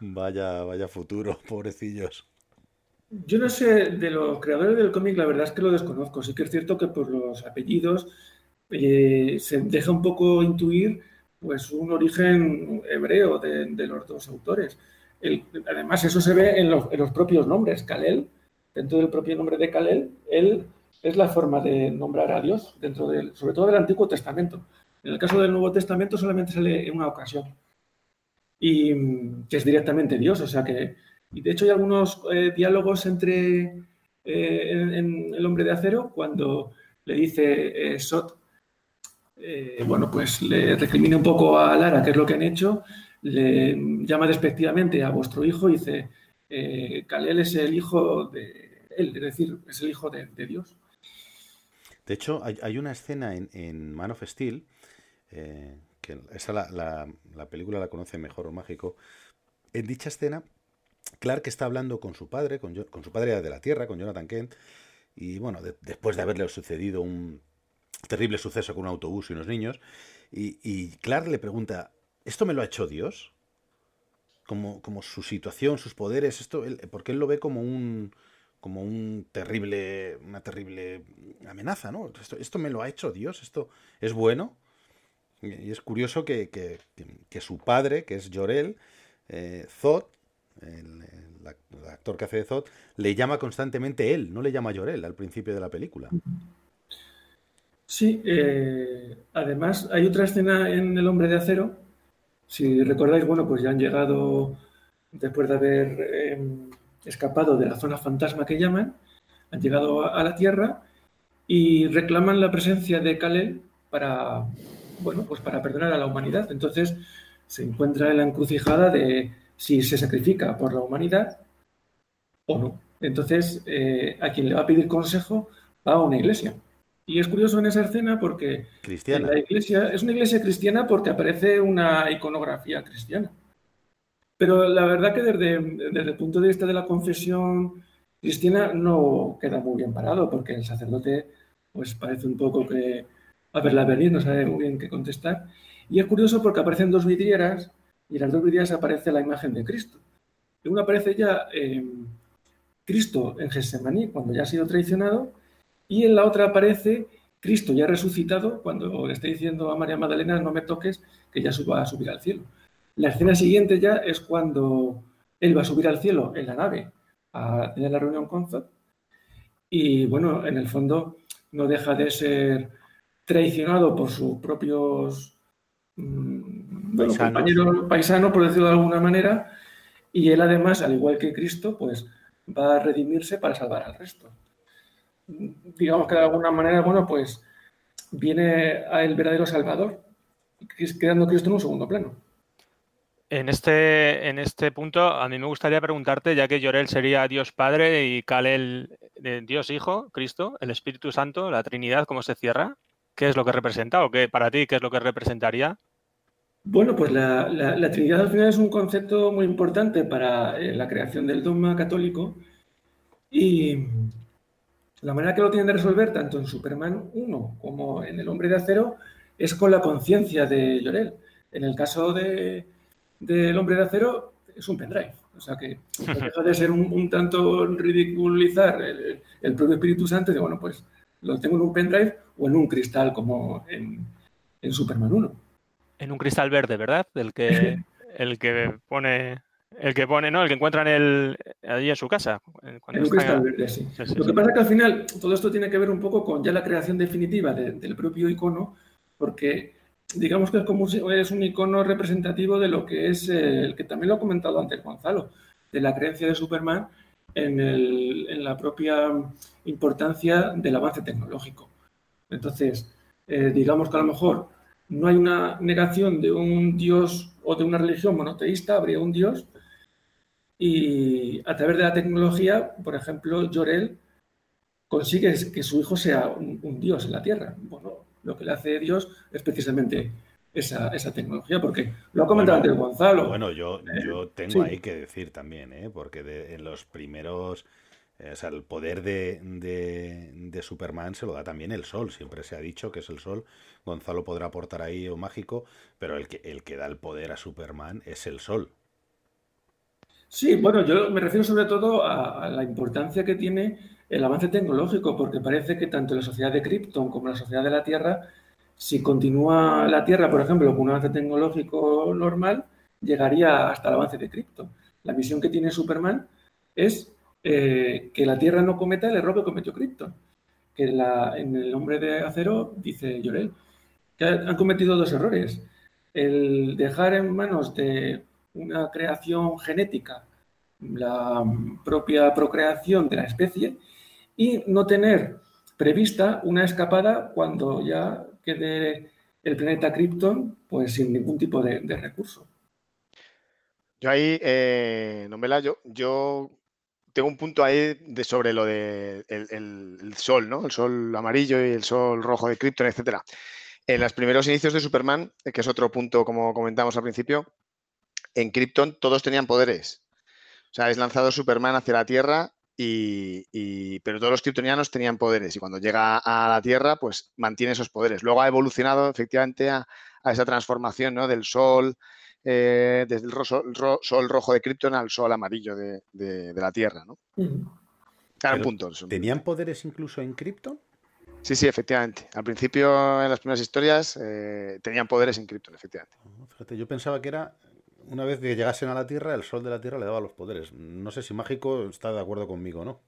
vaya, vaya futuro, pobrecillos. Yo no sé, de los creadores del cómic, la verdad es que lo desconozco. Sí que es cierto que por los apellidos eh, se deja un poco intuir pues un origen hebreo de, los dos autores. Además, eso se ve en los, propios nombres. Kalel, dentro del propio nombre de Kalel, él es la forma de nombrar a Dios, dentro del, sobre todo del Antiguo Testamento. En el caso del Nuevo Testamento solamente sale en una ocasión. Y mm, que es directamente Dios, o sea que... Y de hecho hay algunos eh, diálogos entre eh, en, El hombre de acero cuando le dice eh, Sot, bueno, pues le recrimina un poco a Lara qué es lo que han hecho, le llama despectivamente a vuestro hijo y dice, Kalel es el hijo de él, es decir, es el hijo de, Dios. De hecho, hay, una escena en, Man of Steel eh, que esa la, la, película la conoce mejor mágico. En dicha escena, Clark está hablando con su padre, con su padre de la Tierra, con Jonathan Kent, y bueno, después de haberle sucedido un terrible suceso con un autobús y unos niños, y, Clark le pregunta, ¿esto me lo ha hecho Dios? Como, su situación, sus poderes, esto, porque él lo ve como un, terrible, una terrible amenaza, ¿no? Esto, me lo ha hecho Dios, esto es bueno. Y es curioso que, su padre, que es Jorel, eh, Zod, el, actor que hace de Zod, le llama constantemente él, no le llama Jorel al principio de la película. Sí, eh, además hay otra escena en El hombre de acero. Si recordáis, bueno, pues ya han llegado, después de haber em, escapado de la zona fantasma que llaman, han llegado a, la Tierra y reclaman la presencia de Kalel para, bueno, pues para perdonar a la humanidad. Entonces se encuentra en la encrucijada de si se sacrifica por la humanidad o no. Entonces, eh, a quien le va a pedir consejo va a una iglesia. Y es curioso en esa escena porque cristiana. la iglesia es una iglesia cristiana porque aparece una iconografía cristiana. Pero la verdad que desde, desde el punto de vista de la confesión cristiana no queda muy bien parado porque el sacerdote pues parece un poco que a verla venir, no sabe muy bien qué contestar. Y es curioso porque aparecen dos vidrieras y en las dos vidrieras aparece la imagen de Cristo. En una aparece ya eh, Cristo en Getsemaní, cuando ya ha sido traicionado, y en la otra aparece Cristo ya resucitado, cuando le está diciendo a María Magdalena, no me toques, que ya va a subir al cielo. La escena siguiente ya es cuando él va a subir al cielo en la nave a tener la reunión con Zod. Y bueno, en el fondo no deja de ser traicionado por sus propios mm, compañeros paisanos, por decirlo de alguna manera, y él además, al igual que Cristo, pues va a redimirse para salvar al resto. Digamos que de alguna manera, bueno, pues viene a el verdadero Salvador, quedando Cristo en un segundo plano. En este, en este punto, a mí me gustaría preguntarte, ya que Llorel sería Dios Padre y Kalel Dios Hijo, Cristo, el Espíritu Santo, la Trinidad, ¿cómo se cierra? ¿Qué es lo que representa o qué para ti qué es lo que representaría? Bueno, pues la, Trinidad al final es un concepto muy importante para eh, la creación del dogma católico y la manera que lo tienen de resolver, tanto en Superman 1 como en El Hombre de Acero, es con la conciencia de Llorel. En el caso de, del Hombre de Acero, es un pendrive. O sea que deja de ser un, tanto ridiculizar el, el, propio Espíritu Santo de, bueno, pues lo tengo en un pendrive o en un cristal como en, en Superman 1. En un cristal verde, ¿verdad? El que, el que pone el que pone, ¿no? El que encuentra en el, allí en su casa. en un cristal verde, sí. Lo que pasa es que al final todo esto tiene que ver un poco con ya la creación definitiva del propio icono, porque digamos que es como es un icono representativo de lo que es el que también lo ha comentado antes Gonzalo, de la creencia de Superman en, el, en la propia importancia del avance tecnológico. Entonces, eh, digamos que a lo mejor no hay una negación de un dios o de una religión monoteísta, habría un dios, y a través de la tecnología, por ejemplo, Llorel consigue que su hijo sea un, dios en la Tierra. Bueno, lo que le hace Dios es precisamente esa, tecnología, porque lo ha comentado antes Gonzalo. Bueno, yo, yo tengo ahí que decir también, ¿eh? porque en los primeros eh, o sea, el poder de, de, Superman se lo da también el sol. Siempre se ha dicho que es el sol. Gonzalo podrá aportar ahí o mágico, pero el que, el que da el poder a Superman es el sol. Sí, bueno, yo me refiero sobre todo a, la importancia que tiene el avance tecnológico, porque parece que tanto la sociedad de Krypton como la sociedad de la Tierra, si continúa la Tierra, por ejemplo, con un avance tecnológico normal, llegaría hasta el avance de Krypton. La misión que tiene Superman es eh, que la Tierra no cometa el error que cometió Krypton. Que en el hombre de acero, dice Llorel, que han cometido dos errores. El dejar en manos de una creación genética la propia procreación de la especie y no tener prevista una escapada cuando ya quede el planeta Krypton pues sin ningún tipo de, recurso. Yo ahí, eh, Nomela, yo, yo tengo un punto ahí de sobre lo de el, sol, ¿no? El sol amarillo y el sol rojo de Krypton, etcétera. En los primeros inicios de Superman, que es otro punto como comentamos al principio, en Krypton todos tenían poderes. O sea, es lanzado Superman hacia la Tierra y, pero todos los kryptonianos tenían poderes y cuando llega a la Tierra, pues mantiene esos poderes. Luego ha evolucionado efectivamente a, a esa transformación ¿no? del Sol, eh, desde el sol rojo de Krypton al sol amarillo de, la Tierra, ¿no? ¿Tenían poderes incluso en Krypton? Sí, sí, efectivamente. Al principio, en las primeras historias, eh, tenían poderes en Krypton, efectivamente. Ah, fíjate, yo pensaba que era, una vez que llegasen a la Tierra, el sol de la Tierra le daba los poderes. No sé si Mágico está de acuerdo conmigo, ¿no?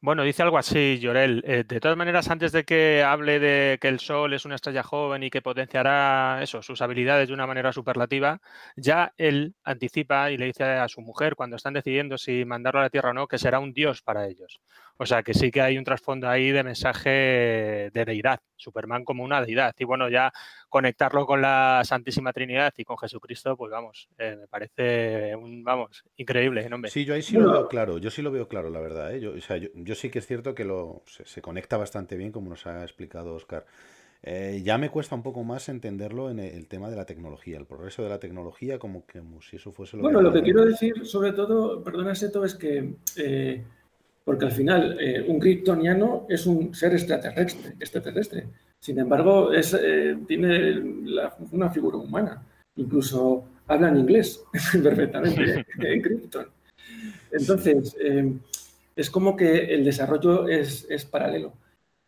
Bueno, dice algo así, Llorel. Eh, de todas maneras, antes de que hable de que el Sol es una estrella joven y que potenciará eso, sus habilidades de una manera superlativa, ya él anticipa y le dice a su mujer, cuando están decidiendo si mandarlo a la Tierra o no, que será un dios para ellos. O sea, que sí que hay un trasfondo ahí de mensaje de deidad, Superman como una deidad. Y bueno, ya conectarlo con la Santísima Trinidad y con Jesucristo, pues vamos, eh, me parece un, vamos, increíble, ¿no? Sí, yo ahí sí lo veo claro, yo sí lo veo claro, la verdad. ¿eh? Yo, o sea, yo, sí que es cierto que lo, se, conecta bastante bien, como nos ha explicado Oscar. Eh, ya me cuesta un poco más entenderlo en el, tema de la tecnología, el progreso de la tecnología, como que si eso fuese lo Bueno, lo que quiero decir, sobre todo, perdona, Seto, es que eh, porque al final eh, un kryptoniano es un ser extraterrestre, extraterrestre. Sin embargo, es, eh, tiene una figura humana. Incluso habla en inglés perfectamente en Krypton. Entonces, eh, es como que el desarrollo es, paralelo.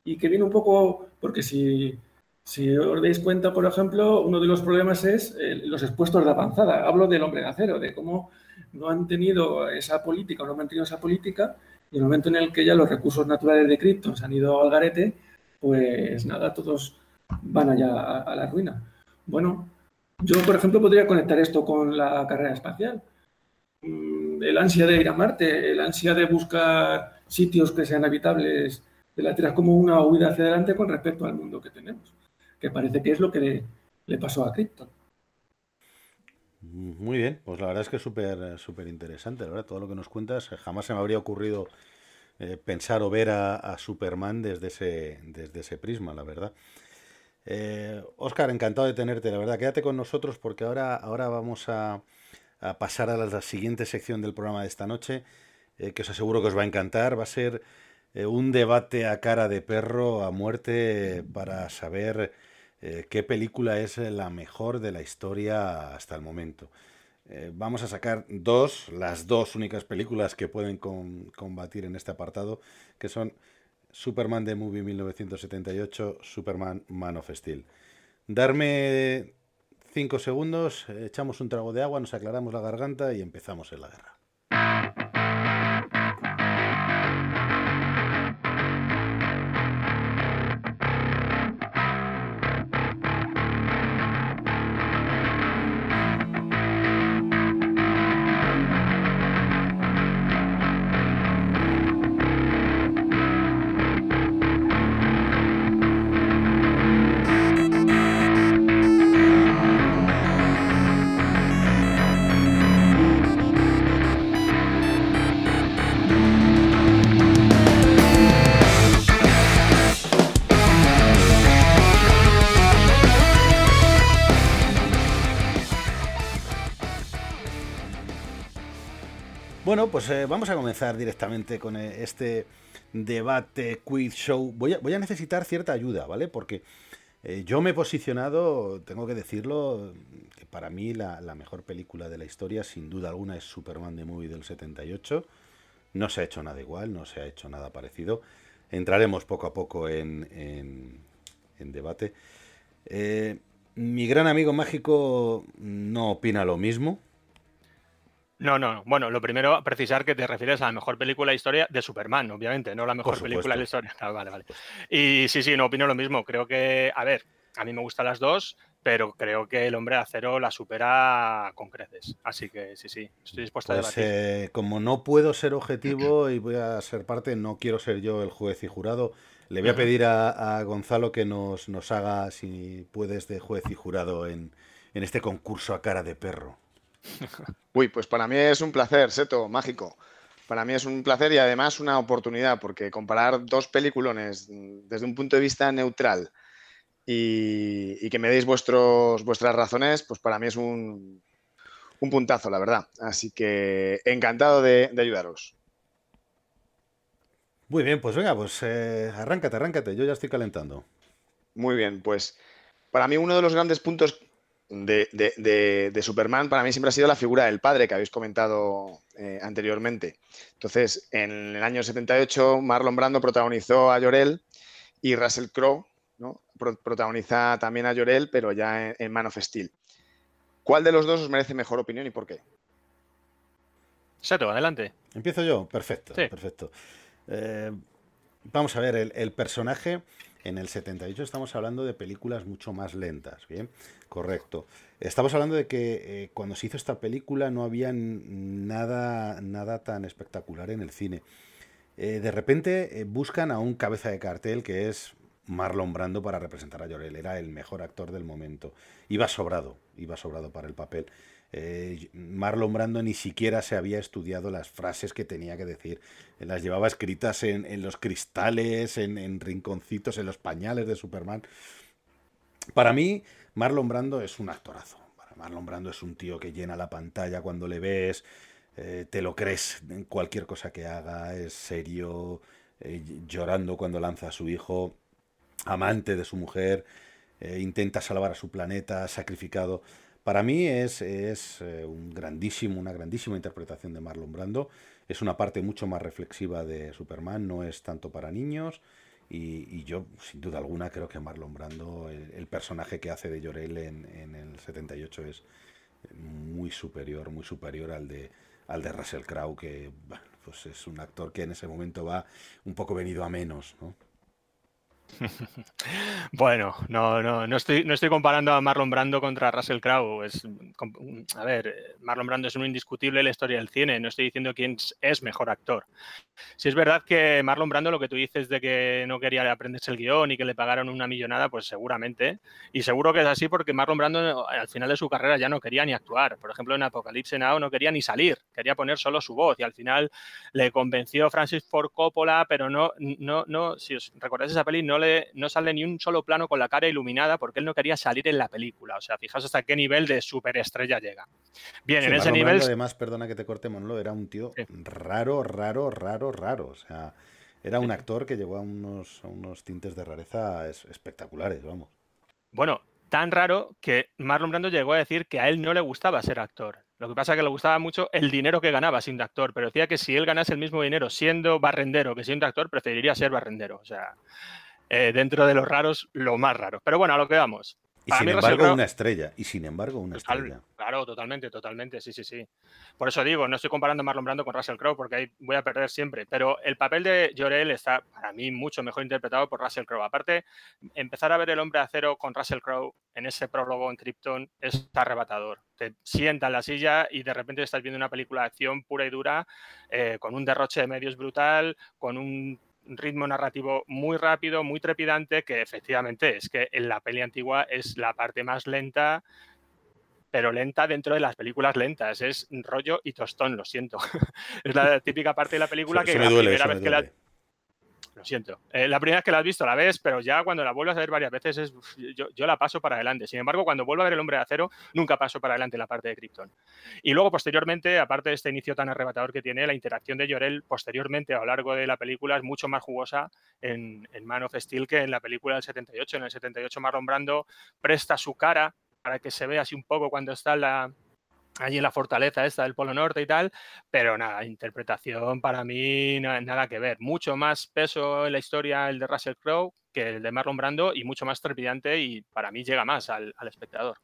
Y que viene un poco, porque si, si os dais cuenta, por ejemplo, uno de los problemas es los expuestos de avanzada. Hablo del hombre de acero, de cómo no han tenido esa política o no han mantenido esa política y en el momento en el que ya los recursos naturales de Krypton se han ido al garete, pues nada, todos van allá a, la ruina. Bueno, yo, por ejemplo, podría conectar esto con la carrera espacial. Mm, el ansia de ir a Marte, el ansia de buscar sitios que sean habitables de la Tierra como una huida hacia adelante con respecto al mundo que tenemos, que parece que es lo que le, le pasó a Krypton. Muy bien, pues la verdad es que es súper interesante, verdad, todo lo que nos cuentas. Jamás se me habría ocurrido eh, pensar o ver a, Superman desde ese, desde ese prisma, la verdad. Oscar, eh, encantado de tenerte, la verdad. Quédate con nosotros porque ahora, ahora vamos a, pasar a la, siguiente sección del programa de esta noche, eh, que os aseguro que os va a encantar. Va a ser eh, un debate a cara de perro a muerte para saber eh, qué película es la mejor de la historia hasta el momento. Eh, vamos a sacar dos, las dos únicas películas que pueden combatir en este apartado, que son Superman The Movie 1978, Superman Man of Steel. Darme cinco segundos, echamos un trago de agua, nos aclaramos la garganta y empezamos en la guerra. Pues eh, vamos a comenzar directamente con eh, este debate quiz show. Voy a, necesitar cierta ayuda, ¿vale? Porque eh, yo me he posicionado, tengo que decirlo, que para mí la, mejor película de la historia, sin duda alguna, es Superman de Movie del 78. No se ha hecho nada igual, no se ha hecho nada parecido. Entraremos poco a poco en debate. mi gran amigo mágico no opina lo mismo. No, no. Bueno, lo primero, precisar que te refieres a la mejor película de historia de Superman, obviamente, no la mejor película de la historia. Ah, vale, vale. Y sí, sí, no opino lo mismo. Creo que, a ver, a mí me gustan las dos, pero creo que el hombre de acero la supera con creces. Así que sí, sí, estoy dispuesto a pues, debatir. Eh, como no puedo ser objetivo y voy a ser parte, no quiero ser yo el juez y jurado. Le voy a pedir a, Gonzalo que nos, nos, haga, si puedes, de juez y jurado en, en este concurso a cara de perro. Uy, pues para mí es un placer, Seto, mágico. Para mí es un placer y además una oportunidad, porque comparar dos peliculones desde un punto de vista neutral y, que me deis vuestros, vuestras razones, pues para mí es un, puntazo, la verdad. Así que encantado de, ayudaros. Muy bien, pues venga, pues eh, arráncate, arráncate, yo ya estoy calentando. Muy bien, pues para mí uno de los grandes puntos de, Superman para mí siempre ha sido la figura del padre que habéis comentado eh, anteriormente. Entonces, en el año 78, Marlon Brando protagonizó a Llorel y Russell Crowe ¿no? protagoniza también a Llorel, pero ya en, Man of Steel. ¿Cuál de los dos os merece mejor opinión y por qué? Seto, adelante. Empiezo yo, perfecto, perfecto. Eh, vamos a ver, el personaje en el 78 estamos hablando de películas mucho más lentas, ¿bien? Correcto. Estamos hablando de que eh, cuando se hizo esta película no había nada, nada tan espectacular en el cine. Eh, de repente eh, buscan a un cabeza de cartel que es Marlon Brando para representar a Llorel. Era el mejor actor del momento. Iba sobrado, iba sobrado para el papel. Eh, Marlon Brando ni siquiera se había estudiado las frases que tenía que decir. Las llevaba escritas en, los cristales, en, rinconcitos, en los pañales de Superman. Para mí, Marlon Brando es un actorazo. Marlon Brando es un tío que llena la pantalla cuando le ves, eh, te lo crees en cualquier cosa que haga, es serio, eh, llorando cuando lanza a su hijo, amante de su mujer, intenta salvar a su planeta, sacrificado. Para mí es, es eh, un grandísimo, una grandísima interpretación de Marlon Brando. Es una parte mucho más reflexiva de Superman, no es tanto para niños. Y, yo, sin duda alguna, creo que Marlon Brando, el, personaje que hace de Llorel en, en, el 78 es muy superior, muy superior al de, al de Russell Crowe, que pues es un actor que en ese momento va un poco venido a menos, ¿no? Bueno, no, no, no estoy, no estoy comparando a Marlon Brando contra Russell Crowe. A ver, Marlon Brando es un indiscutible en la historia del cine. No estoy diciendo quién es mejor actor. Si es verdad que Marlon Brando, lo que tú dices de que no quería aprenderse el guion y que le pagaron una millonada, pues seguramente. Y seguro que es así porque Marlon Brando al final de su carrera ya no quería ni actuar. Por ejemplo, en Apocalipse Now no quería ni salir, quería poner solo su voz. Y al final le convenció Francis Ford Coppola, pero no, no, no, si os recordáis esa peli, no no sale ni un solo plano con la cara iluminada porque él no quería salir en la película. O sea, fijaos hasta qué nivel de superestrella llega. Bien, en ese nivel. además, perdona que te corte, Monlo, era un tío raro, raro, raro, raro. O sea, Era un actor que llegó a unos, unos tintes de rareza espectaculares, vamos. Bueno, tan raro que Marlon Brando llegó a decir que a él no le gustaba ser actor. Lo que pasa es que le gustaba mucho el dinero que ganaba siendo actor, pero decía que si él ganase el mismo dinero siendo barrendero que siendo actor, preferiría ser barrendero. O sea, eh, dentro de los raros, lo más raro. Pero bueno, a lo que vamos. Y sin embargo, una estrella. Y sin embargo, una estrella. Claro, totalmente, totalmente. Sí, sí, sí. Por eso digo, no estoy comparando Marlon Brando con Russell Crowe porque ahí voy a perder siempre. Pero el papel de Jorel está, para mí, mucho mejor interpretado por Russell Crowe. Aparte, empezar a ver el hombre acero con Russell Crowe en ese prólogo en Krypton es arrebatador. Te sienta en la silla y de repente estás viendo una película de acción pura y dura, eh, con un derroche de medios brutal, con un ritmo narrativo muy rápido, muy trepidante, que efectivamente es que en la peli antigua es la parte más lenta, pero lenta dentro de las películas lentas. Es rollo y tostón, lo siento. es la típica parte de la película que la primera vez que la lo siento. Eh, la primera vez que la has visto la ves, pero ya cuando la vuelves a ver varias veces es, yo, la paso para adelante. Sin embargo, cuando vuelvo a ver El Hombre de Acero, nunca paso para adelante la parte de Krypton. Y luego, posteriormente, aparte de este inicio tan arrebatador que tiene, la interacción de Llorel posteriormente a lo largo de la película es mucho más jugosa en, en Man of Steel que en la película del 78. En el 78 Marlon Brando presta su cara para que se vea así un poco cuando está la, allí en la fortaleza esta del Polo Norte y tal, pero nada, interpretación para mí nada que ver. Mucho más peso en la historia el de Russell Crowe que el de Marlon Brando y mucho más trepidante y para mí llega más al, espectador.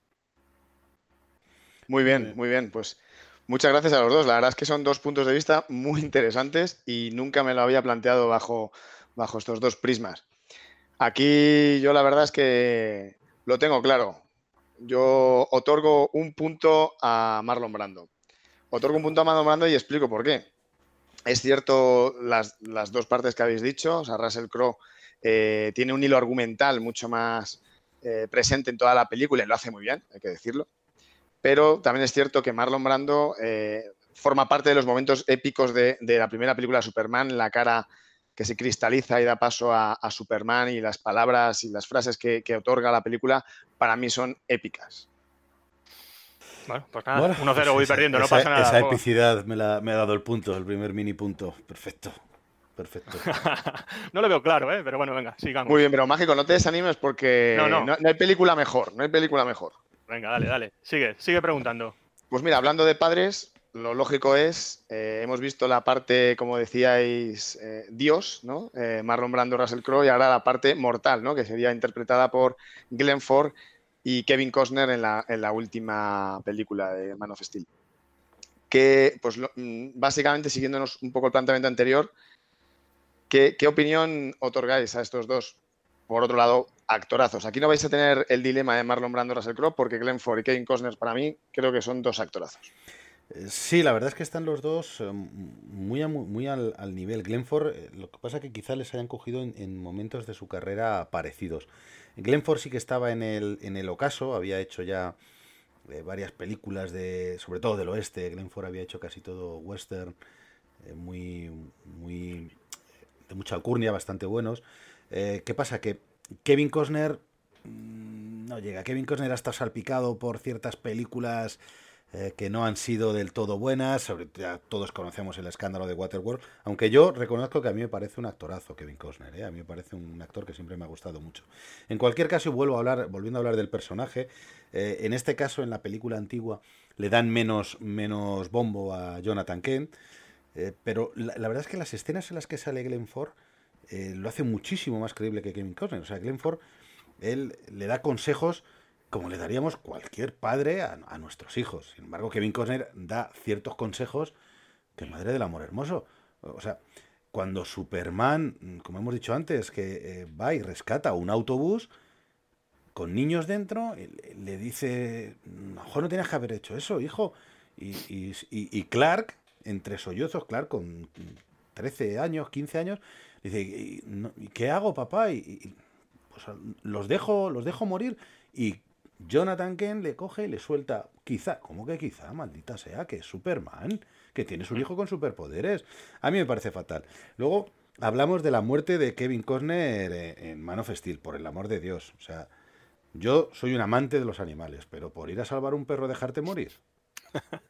Muy bien, muy bien, pues muchas gracias a los dos. La verdad es que son dos puntos de vista muy interesantes y nunca me lo había planteado bajo, bajo estos dos prismas. Aquí yo la verdad es que lo tengo claro yo otorgo un punto a Marlon Brando. Otorgo un punto a Marlon Brando y explico por qué. Es cierto las, dos partes que habéis dicho, o sea, Russell Crowe eh, tiene un hilo argumental mucho más eh, presente en toda la película y lo hace muy bien, hay que decirlo. Pero también es cierto que Marlon Brando eh, forma parte de los momentos épicos de, de, la primera película de Superman, la cara que se cristaliza y da paso a, Superman y las palabras y las frases que, otorga la película, para mí son épicas. Bueno, pues nada, 1-0 pues voy perdiendo, no pasa nada. Esa epicidad me, la, me, ha dado el punto, el primer mini punto. Perfecto. Perfecto. no lo veo claro, ¿eh? pero bueno, venga, sigamos. Muy bien, pero Mágico, no te desanimes porque no, no. no, hay película mejor, no hay película mejor. Venga, dale, dale. Sigue, sigue preguntando. Pues mira, hablando de padres, lo lógico es, eh, hemos visto la parte, como decíais, eh, Dios, ¿no? Eh, Marlon Brando, Russell Crowe, y ahora la parte mortal, ¿no? Que sería interpretada por Glenn Ford y Kevin Costner en la, última película de Man of Steel. Que, pues, mm, básicamente, siguiéndonos un poco el planteamiento anterior, ¿qué, ¿qué opinión otorgáis a estos dos? Por otro lado, actorazos. Aquí no vais a tener el dilema de Marlon Brando, Russell Crowe, porque Glenn Ford y Kevin Costner, para mí, creo que son dos actorazos. Eh, sí, la verdad es que están los dos eh, muy, muy al, nivel. Glenford, eh, lo que pasa es que quizá les hayan cogido en, momentos de su carrera parecidos. Glenford sí que estaba en el, en el ocaso, había hecho ya varias películas, de sobre todo del oeste. Glenford había hecho casi todo western, muy, muy de mucha alcurnia, bastante buenos. ¿Qué pasa? Que Kevin Costner mm, no llega. Kevin Costner ha estado salpicado por ciertas películas eh, que no han sido del todo buenas. Sobre, ya todos conocemos el escándalo de Waterworld. Aunque yo reconozco que a mí me parece un actorazo Kevin Costner. ¿eh? A mí me parece un actor que siempre me ha gustado mucho. En cualquier caso, vuelvo a hablar, volviendo a hablar del personaje. Eh, en este caso, en la película antigua, le dan menos, menos bombo a Jonathan Kent. pero la, verdad es que las escenas en las que sale Glenn Ford lo hace muchísimo más creíble que Kevin Costner. O sea, Glenn Ford, él le da consejos como le daríamos cualquier padre a, nuestros hijos. Sin embargo, Kevin Costner da ciertos consejos que madre del amor hermoso. O sea, cuando Superman, como hemos dicho antes, que eh, va y rescata un autobús con niños dentro, le dice, mejor no tienes que haber hecho eso, hijo. Y, Clark, entre sollozos, Clark con 13 años, 15 años, dice, ¿y, qué hago, papá? Y, pues los dejo, los dejo morir. Y Jonathan Kent le coge y le suelta, quizá, ¿cómo que quizá? Maldita sea, que es Superman, que tiene su hijo con superpoderes. A mí me parece fatal. Luego hablamos de la muerte de Kevin Costner en Man of Steel, por el amor de Dios. O sea, yo soy un amante de los animales, pero por ir a salvar un perro dejarte morir.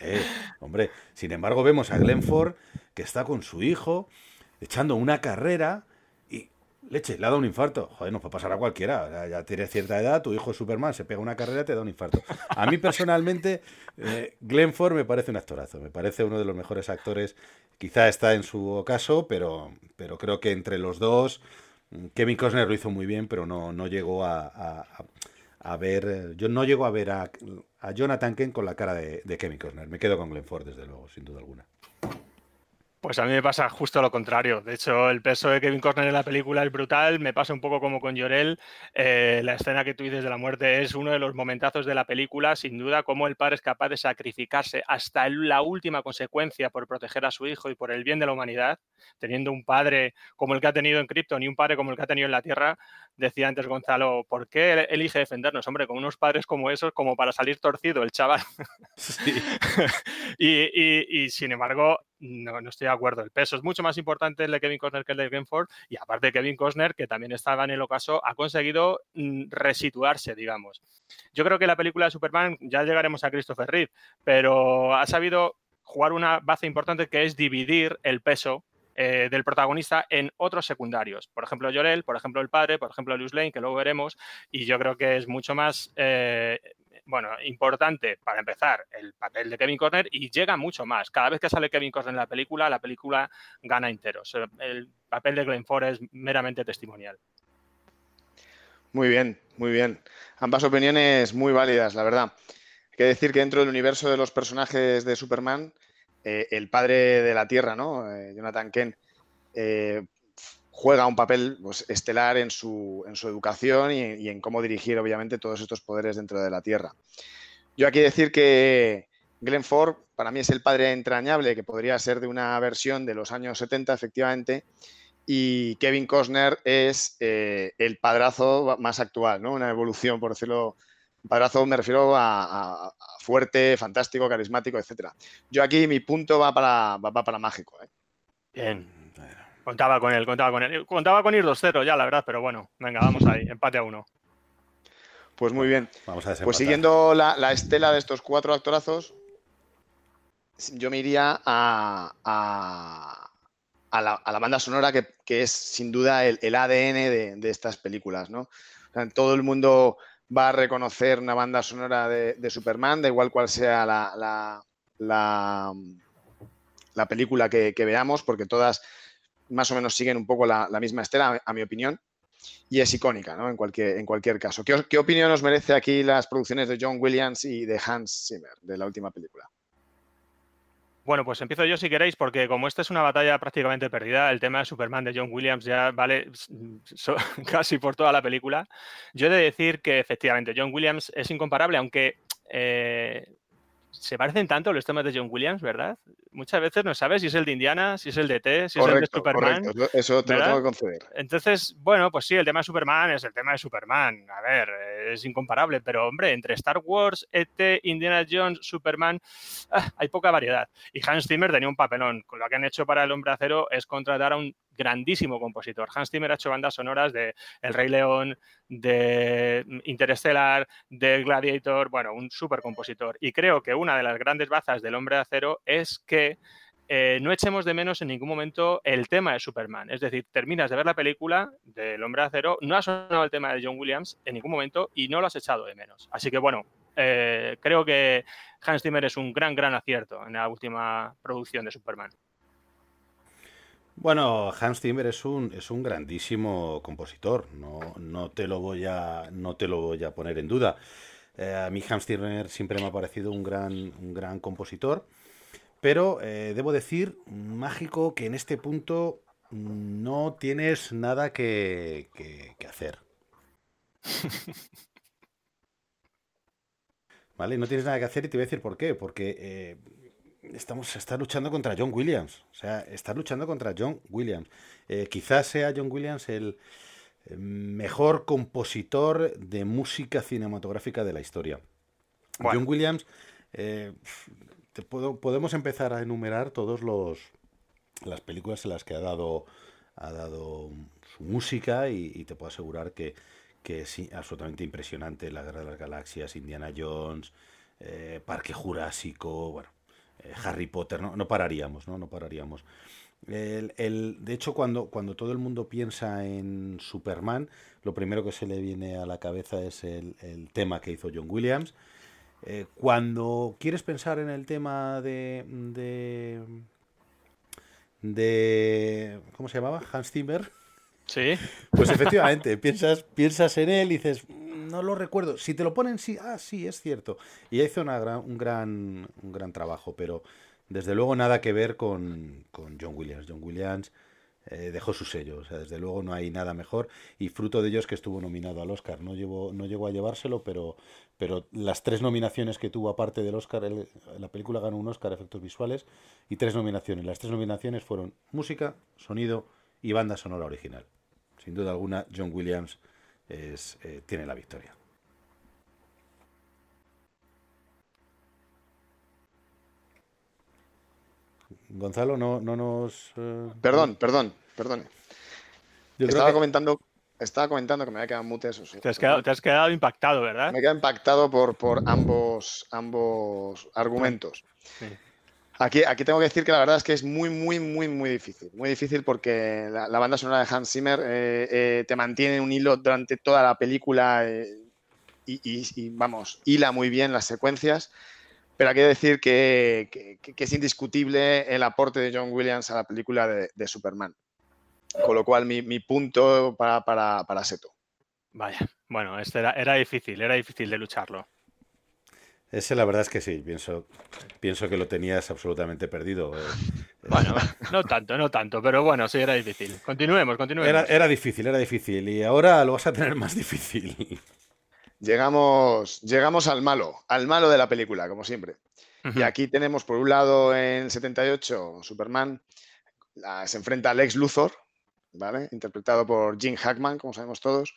Eh, hombre, sin embargo vemos a Glenn Ford que está con su hijo echando una carrera leche, le ha dado un infarto. Joder, nos puede pasar a cualquiera. Ya, tiene cierta edad, tu hijo es Superman, se pega una carrera y te da un infarto. A mí personalmente, eh, Glenn Ford me parece un actorazo, me parece uno de los mejores actores. Quizá está en su ocaso, pero, pero creo que entre los dos, mm, Kevin Costner lo hizo muy bien, pero no, no llegó a, a, ver, yo no llego a ver a, a Jonathan Kent con la cara de, de Kevin Costner. Me quedo con Glenn Ford, desde luego, sin duda alguna. Pues a mí me pasa justo lo contrario. De hecho, el peso de Kevin Costner en la película es brutal. Me pasa un poco como con Llorel. Eh, la escena que tú dices de la muerte es uno de los momentazos de la película. Sin duda, cómo el padre es capaz de sacrificarse hasta la última consecuencia por proteger a su hijo y por el bien de la humanidad, teniendo un padre como el que ha tenido en Krypton y un padre como el que ha tenido en la Tierra. Decía antes Gonzalo, ¿por qué elige defendernos? Hombre, con unos padres como esos, como para salir torcido el chaval. y, sin embargo, no, no, estoy de acuerdo. El peso es mucho más importante el de Kevin Costner que el de Genford y aparte Kevin Costner, que también estaba en el ocaso, ha conseguido mm, resituarse, digamos. Yo creo que la película de Superman, ya llegaremos a Christopher Reeve, pero ha sabido jugar una base importante que es dividir el peso eh, del protagonista en otros secundarios. Por ejemplo, Llorel, por ejemplo, el padre, por ejemplo, Luis Lane, que luego veremos, y yo creo que es mucho más eh, bueno, importante para empezar el papel de Kevin Costner y llega mucho más. Cada vez que sale Kevin Costner en la película, la película gana enteros. El papel de Glenn Ford es meramente testimonial. Muy bien, muy bien. Ambas opiniones muy válidas, la verdad. Hay que decir que dentro del universo de los personajes de Superman, eh, el padre de la Tierra, ¿no? Eh, Jonathan Kent, eh, juega un papel pues, estelar en su, en su educación y, en cómo dirigir, obviamente, todos estos poderes dentro de la Tierra. Yo aquí decir que Glenn Ford para mí es el padre entrañable, que podría ser de una versión de los años 70, efectivamente, y Kevin Costner es eh, el padrazo más actual, ¿no? Una evolución, por decirlo. Padrazo me refiero a, fuerte, fantástico, carismático, etc. Yo aquí mi punto va para, va, para mágico. ¿eh? Bien, Contaba con él, contaba con él. Contaba con ir 2-0 ya, la verdad, pero bueno, venga, vamos ahí, empate a uno. Pues muy bien. Vamos a pues siguiendo la, estela de estos cuatro actorazos, yo me iría a, a, la, banda sonora que, es sin duda el, ADN de, estas películas, ¿no? todo el mundo va a reconocer una banda sonora de, Superman, da igual cual sea la, la, película que, veamos, porque todas más o menos siguen un poco la, misma estela, a mi opinión, y es icónica, ¿no? En cualquier, en cualquier caso. ¿Qué, opinión os merece aquí las producciones de John Williams y de Hans Zimmer, de la última película? Bueno, pues empiezo yo si queréis, porque como esta es una batalla prácticamente perdida, el tema de Superman de John Williams ya vale casi por toda la película. Yo he de decir que efectivamente John Williams es incomparable, aunque eh, se parecen tanto los temas de John Williams, ¿verdad? Muchas veces no sabes si es el de Indiana, si es el de T, si es el de Superman. Correcto. Eso te lo tengo que conceder. Entonces, bueno, pues sí, el tema de Superman es el tema de Superman. A ver, es incomparable, pero hombre, entre Star Wars, ET, Indiana Jones, Superman, ah, hay poca variedad. Y Hans Zimmer tenía un papelón. Con lo que han hecho para El Hombre Acero es contratar a un grandísimo compositor. Hans Zimmer ha hecho bandas sonoras de El Rey León, de Interstellar, de Gladiator, bueno, un súper compositor. Y creo que una de las grandes bazas del Hombre de Acero es que eh, no echemos de menos en ningún momento el tema de Superman. Es decir, terminas de ver la película del Hombre de Acero, no ha sonado el tema de John Williams en ningún momento y no lo has echado de menos. Así que bueno, eh, creo que Hans Zimmer es un gran, gran acierto en la última producción de Superman. Bueno, Hans Zimmer es un, es un grandísimo compositor, no, no, te lo voy a, no te lo voy a poner en duda. Eh, a mí Hans Zimmer siempre me ha parecido un gran, un gran compositor, pero eh, debo decir, mágico, que en este punto no tienes nada que, que, hacer. ¿Vale? No tienes nada que hacer y te voy a decir por qué. Porque eh, estamos, está luchando contra John Williams. O sea, está luchando contra John Williams. Eh, quizás sea John Williams el mejor compositor de música cinematográfica de la historia. John Williams, eh, te puedo, podemos empezar a enumerar todos los las películas en las que ha dado ha dado su música y, te puedo asegurar que, que, es absolutamente impresionante La Guerra de las Galaxias, Indiana Jones, eh, Parque Jurásico, bueno, eh, Harry Potter, no, no pararíamos, ¿no? No pararíamos. El, de hecho, cuando, cuando todo el mundo piensa en Superman, lo primero que se le viene a la cabeza es el, tema que hizo John Williams. Eh, cuando quieres pensar en el tema de, de, de ¿cómo se llamaba? Hans Zimmer. Sí. Pues efectivamente, piensas, piensas en él y dices, mm, no lo recuerdo. Si te lo ponen, sí, ah, sí, es cierto. Y hizo una un, gran, un gran trabajo, pero desde luego nada que ver con, John Williams. John Williams eh, dejó su sello, o sea, desde luego no hay nada mejor y fruto de ello es que estuvo nominado al Oscar. No, llevó, no llegó a llevárselo, pero, pero las tres nominaciones que tuvo aparte del Oscar, la película ganó un Oscar efectos visuales y tres nominaciones. Las tres nominaciones fueron música, sonido y banda sonora original. Sin duda alguna, John Williams es, eh, tiene la victoria. Gonzalo, no, no nos. Eh, perdón, perdón, perdón. estaba, comentando, estaba comentando que me había quedado mute eso. Te, has quedado, impactado, ¿verdad? Me he quedado impactado por, por ambos, ambos argumentos. Aquí, aquí tengo que decir que la verdad es que es muy, muy, muy, muy difícil. Muy difícil porque la, banda sonora de Hans Zimmer eh, eh, te mantiene un hilo durante toda la película y, y, vamos, hila muy bien las secuencias. Pero hay que decir que, es indiscutible el aporte de John Williams a la película de, Superman. Con lo cual, mi, punto para, para, Seto. Vaya, bueno, este era, era difícil, era difícil de lucharlo. Ese la verdad es que sí, pienso, pienso que lo tenías absolutamente perdido. Eh. Bueno, no tanto, no tanto, pero bueno, sí, era difícil. Continuemos, continuemos. Era, era difícil, era difícil y ahora lo vas a tener más difícil. Llegamos, llegamos al malo, al malo de la película, como siempre. Y aquí tenemos, por un lado, en 78, Superman se enfrenta a Lex Luthor, ¿vale? Interpretado por Jim Hackman, como sabemos todos.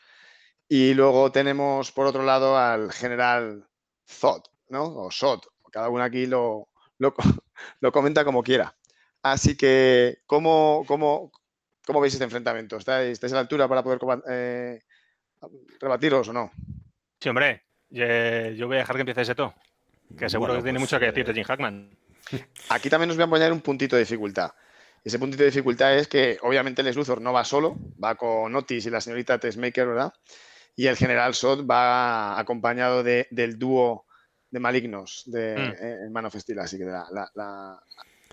Y luego tenemos, por otro lado, al general Zod, ¿no? O Sod. Cada uno aquí lo, lo, comenta como quiera. Así que, ¿cómo, cómo, cómo veis este enfrentamiento? ¿Estáis, a la altura para poder eh, rebatiros o no? Sí, hombre, yo voy a dejar que empiece ese todo. Que seguro que tiene pues, mucho que decir de Jim Hackman. Aquí también nos voy a poner un puntito de dificultad. Ese puntito de dificultad es que, obviamente, Les Luthor no va solo, va con Otis y la señorita Tessmaker, ¿verdad? Y el general Sod va acompañado del dúo de malignos de mm. Man of Steel. Así que, la,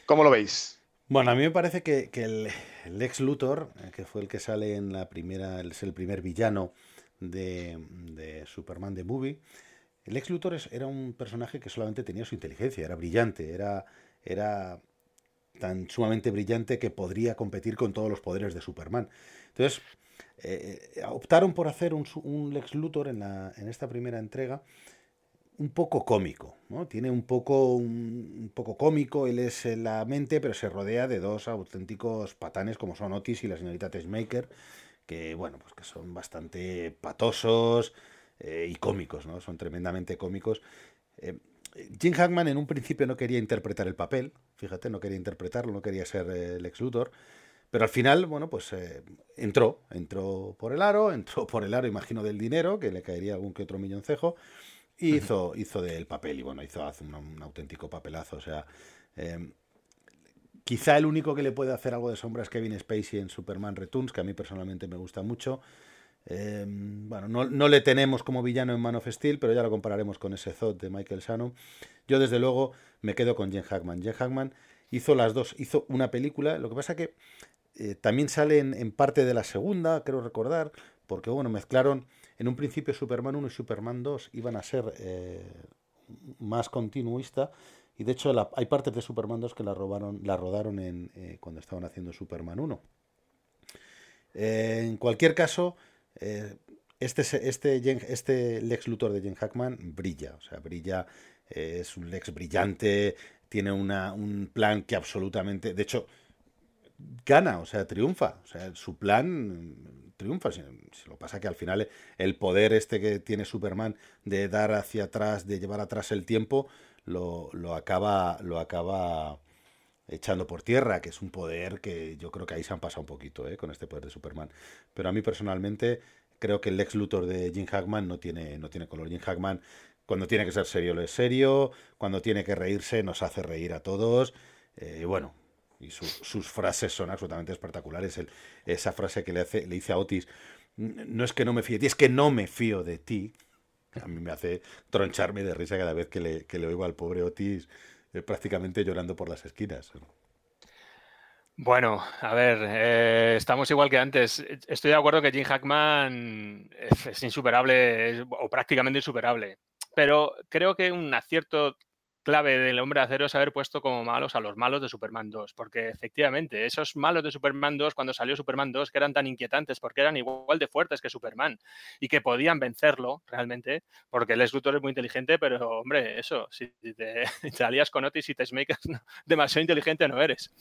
¿cómo lo veis? Bueno, a mí me parece que, el, el, ex Luthor, eh, que fue el que sale en la primera, es el primer villano de, Superman de Movie, el ex Luthor era un personaje que solamente tenía su inteligencia, era brillante, era, era tan sumamente brillante que podría competir con todos los poderes de Superman. Entonces, eh, optaron por hacer un, un Lex Luthor en, la, en esta primera entrega un poco cómico, ¿no? Tiene un poco, un, poco cómico, él es la mente, pero se rodea de dos auténticos patanes como son Otis y la señorita Tessmaker, que bueno, pues que son bastante patosos eh, y cómicos, ¿no? Son tremendamente cómicos. Eh, Jim Hackman en un principio no quería interpretar el papel, fíjate, no quería interpretarlo, no quería ser eh, el ex Luthor, pero al final, bueno, pues entró, entró por el aro, entró por el aro, imagino, del dinero, que le caería algún que otro milloncejo, y hizo, hizo del papel, y bueno, hizo un, un auténtico papelazo, o sea, Quizá el único que le puede hacer algo de sombra es Kevin Spacey en Superman Returns, que a mí personalmente me gusta mucho. Em, bueno, no, le tenemos como villano en Man of Steel, pero ya lo compararemos con ese Zod de Michael Shannon. Yo, desde luego, me quedo con Jen Hackman. Jen Hackman hizo las dos, hizo una película. Lo que pasa que eh, también sale en, parte de la segunda, creo recordar, porque bueno, mezclaron. En un principio Superman 1 y Superman 2 iban a ser eh, más continuista y de hecho hay partes de Superman 2 que la, robaron, la rodaron en, eh, cuando estaban haciendo Superman 1. Eh, en cualquier caso, eh, este, este, este Lex Luthor de Jen Hackman brilla, o sea, brilla, es un Lex brillante, tiene una, un plan que absolutamente, de hecho, gana, o sea, triunfa, o sea, su plan triunfa, se lo pasa que al final el poder este que tiene Superman de dar hacia atrás, de llevar atrás el tiempo, lo, lo, acaba, lo acaba echando por tierra, que es un poder que yo creo que ahí se han pasado un poquito ¿eh? con este poder de Superman. Pero a mí personalmente creo que el ex Luthor de Jim Hackman no tiene, no tiene color. Jim Hackman cuando tiene que ser serio lo es serio, cuando tiene que reírse nos hace reír a todos. Eh, bueno, Y sus frases son absolutamente espectaculares. esa frase que le, hace, le dice a Otis, no es que no me fíe de ti, es que no me fío de ti. A mí me hace troncharme de risa cada vez que le, que le oigo al pobre Otis eh, prácticamente llorando por las esquinas. Bueno, a ver, eh, estamos igual que antes. Estoy de acuerdo que Jim Hackman es insuperable o prácticamente insuperable, pero creo que un acierto clave del hombre acero es haber puesto como malos a los malos de Superman 2, porque efectivamente esos malos de Superman 2, cuando salió Superman 2, que eran tan inquietantes porque eran igual de fuertes que Superman y que podían vencerlo realmente, porque el ex es muy inteligente, pero hombre, eso, si te, salías con Otis y te demasiado inteligente no eres.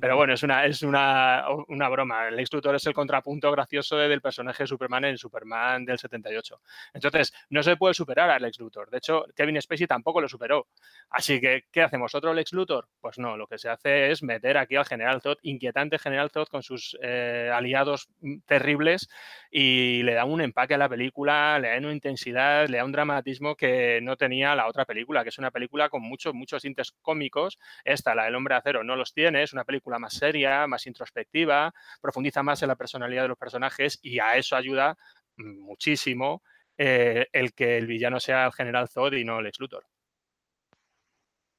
Pero bueno, es una, es una, una broma. El ex es el contrapunto gracioso del personaje de Superman en Superman del 78. Entonces, no se puede superar al ex Luthor. De hecho, Kevin Spacey tampoco lo superó. Así que, ¿qué hacemos? ¿Otro Lex Luthor? Pues no, lo que se hace es meter aquí al General Zod, inquietante General Zod con sus eh, aliados mm, terribles y le da un empaque a la película, le da una intensidad, le da un dramatismo que no tenía la otra película, que es una película con muchos, muchos tintes cómicos. Esta, la del Hombre de Acero, no los tiene, es una película más seria, más introspectiva, profundiza más en la personalidad de los personajes y a eso ayuda mm, muchísimo eh, el que el villano sea el General Zod y no Lex Luthor.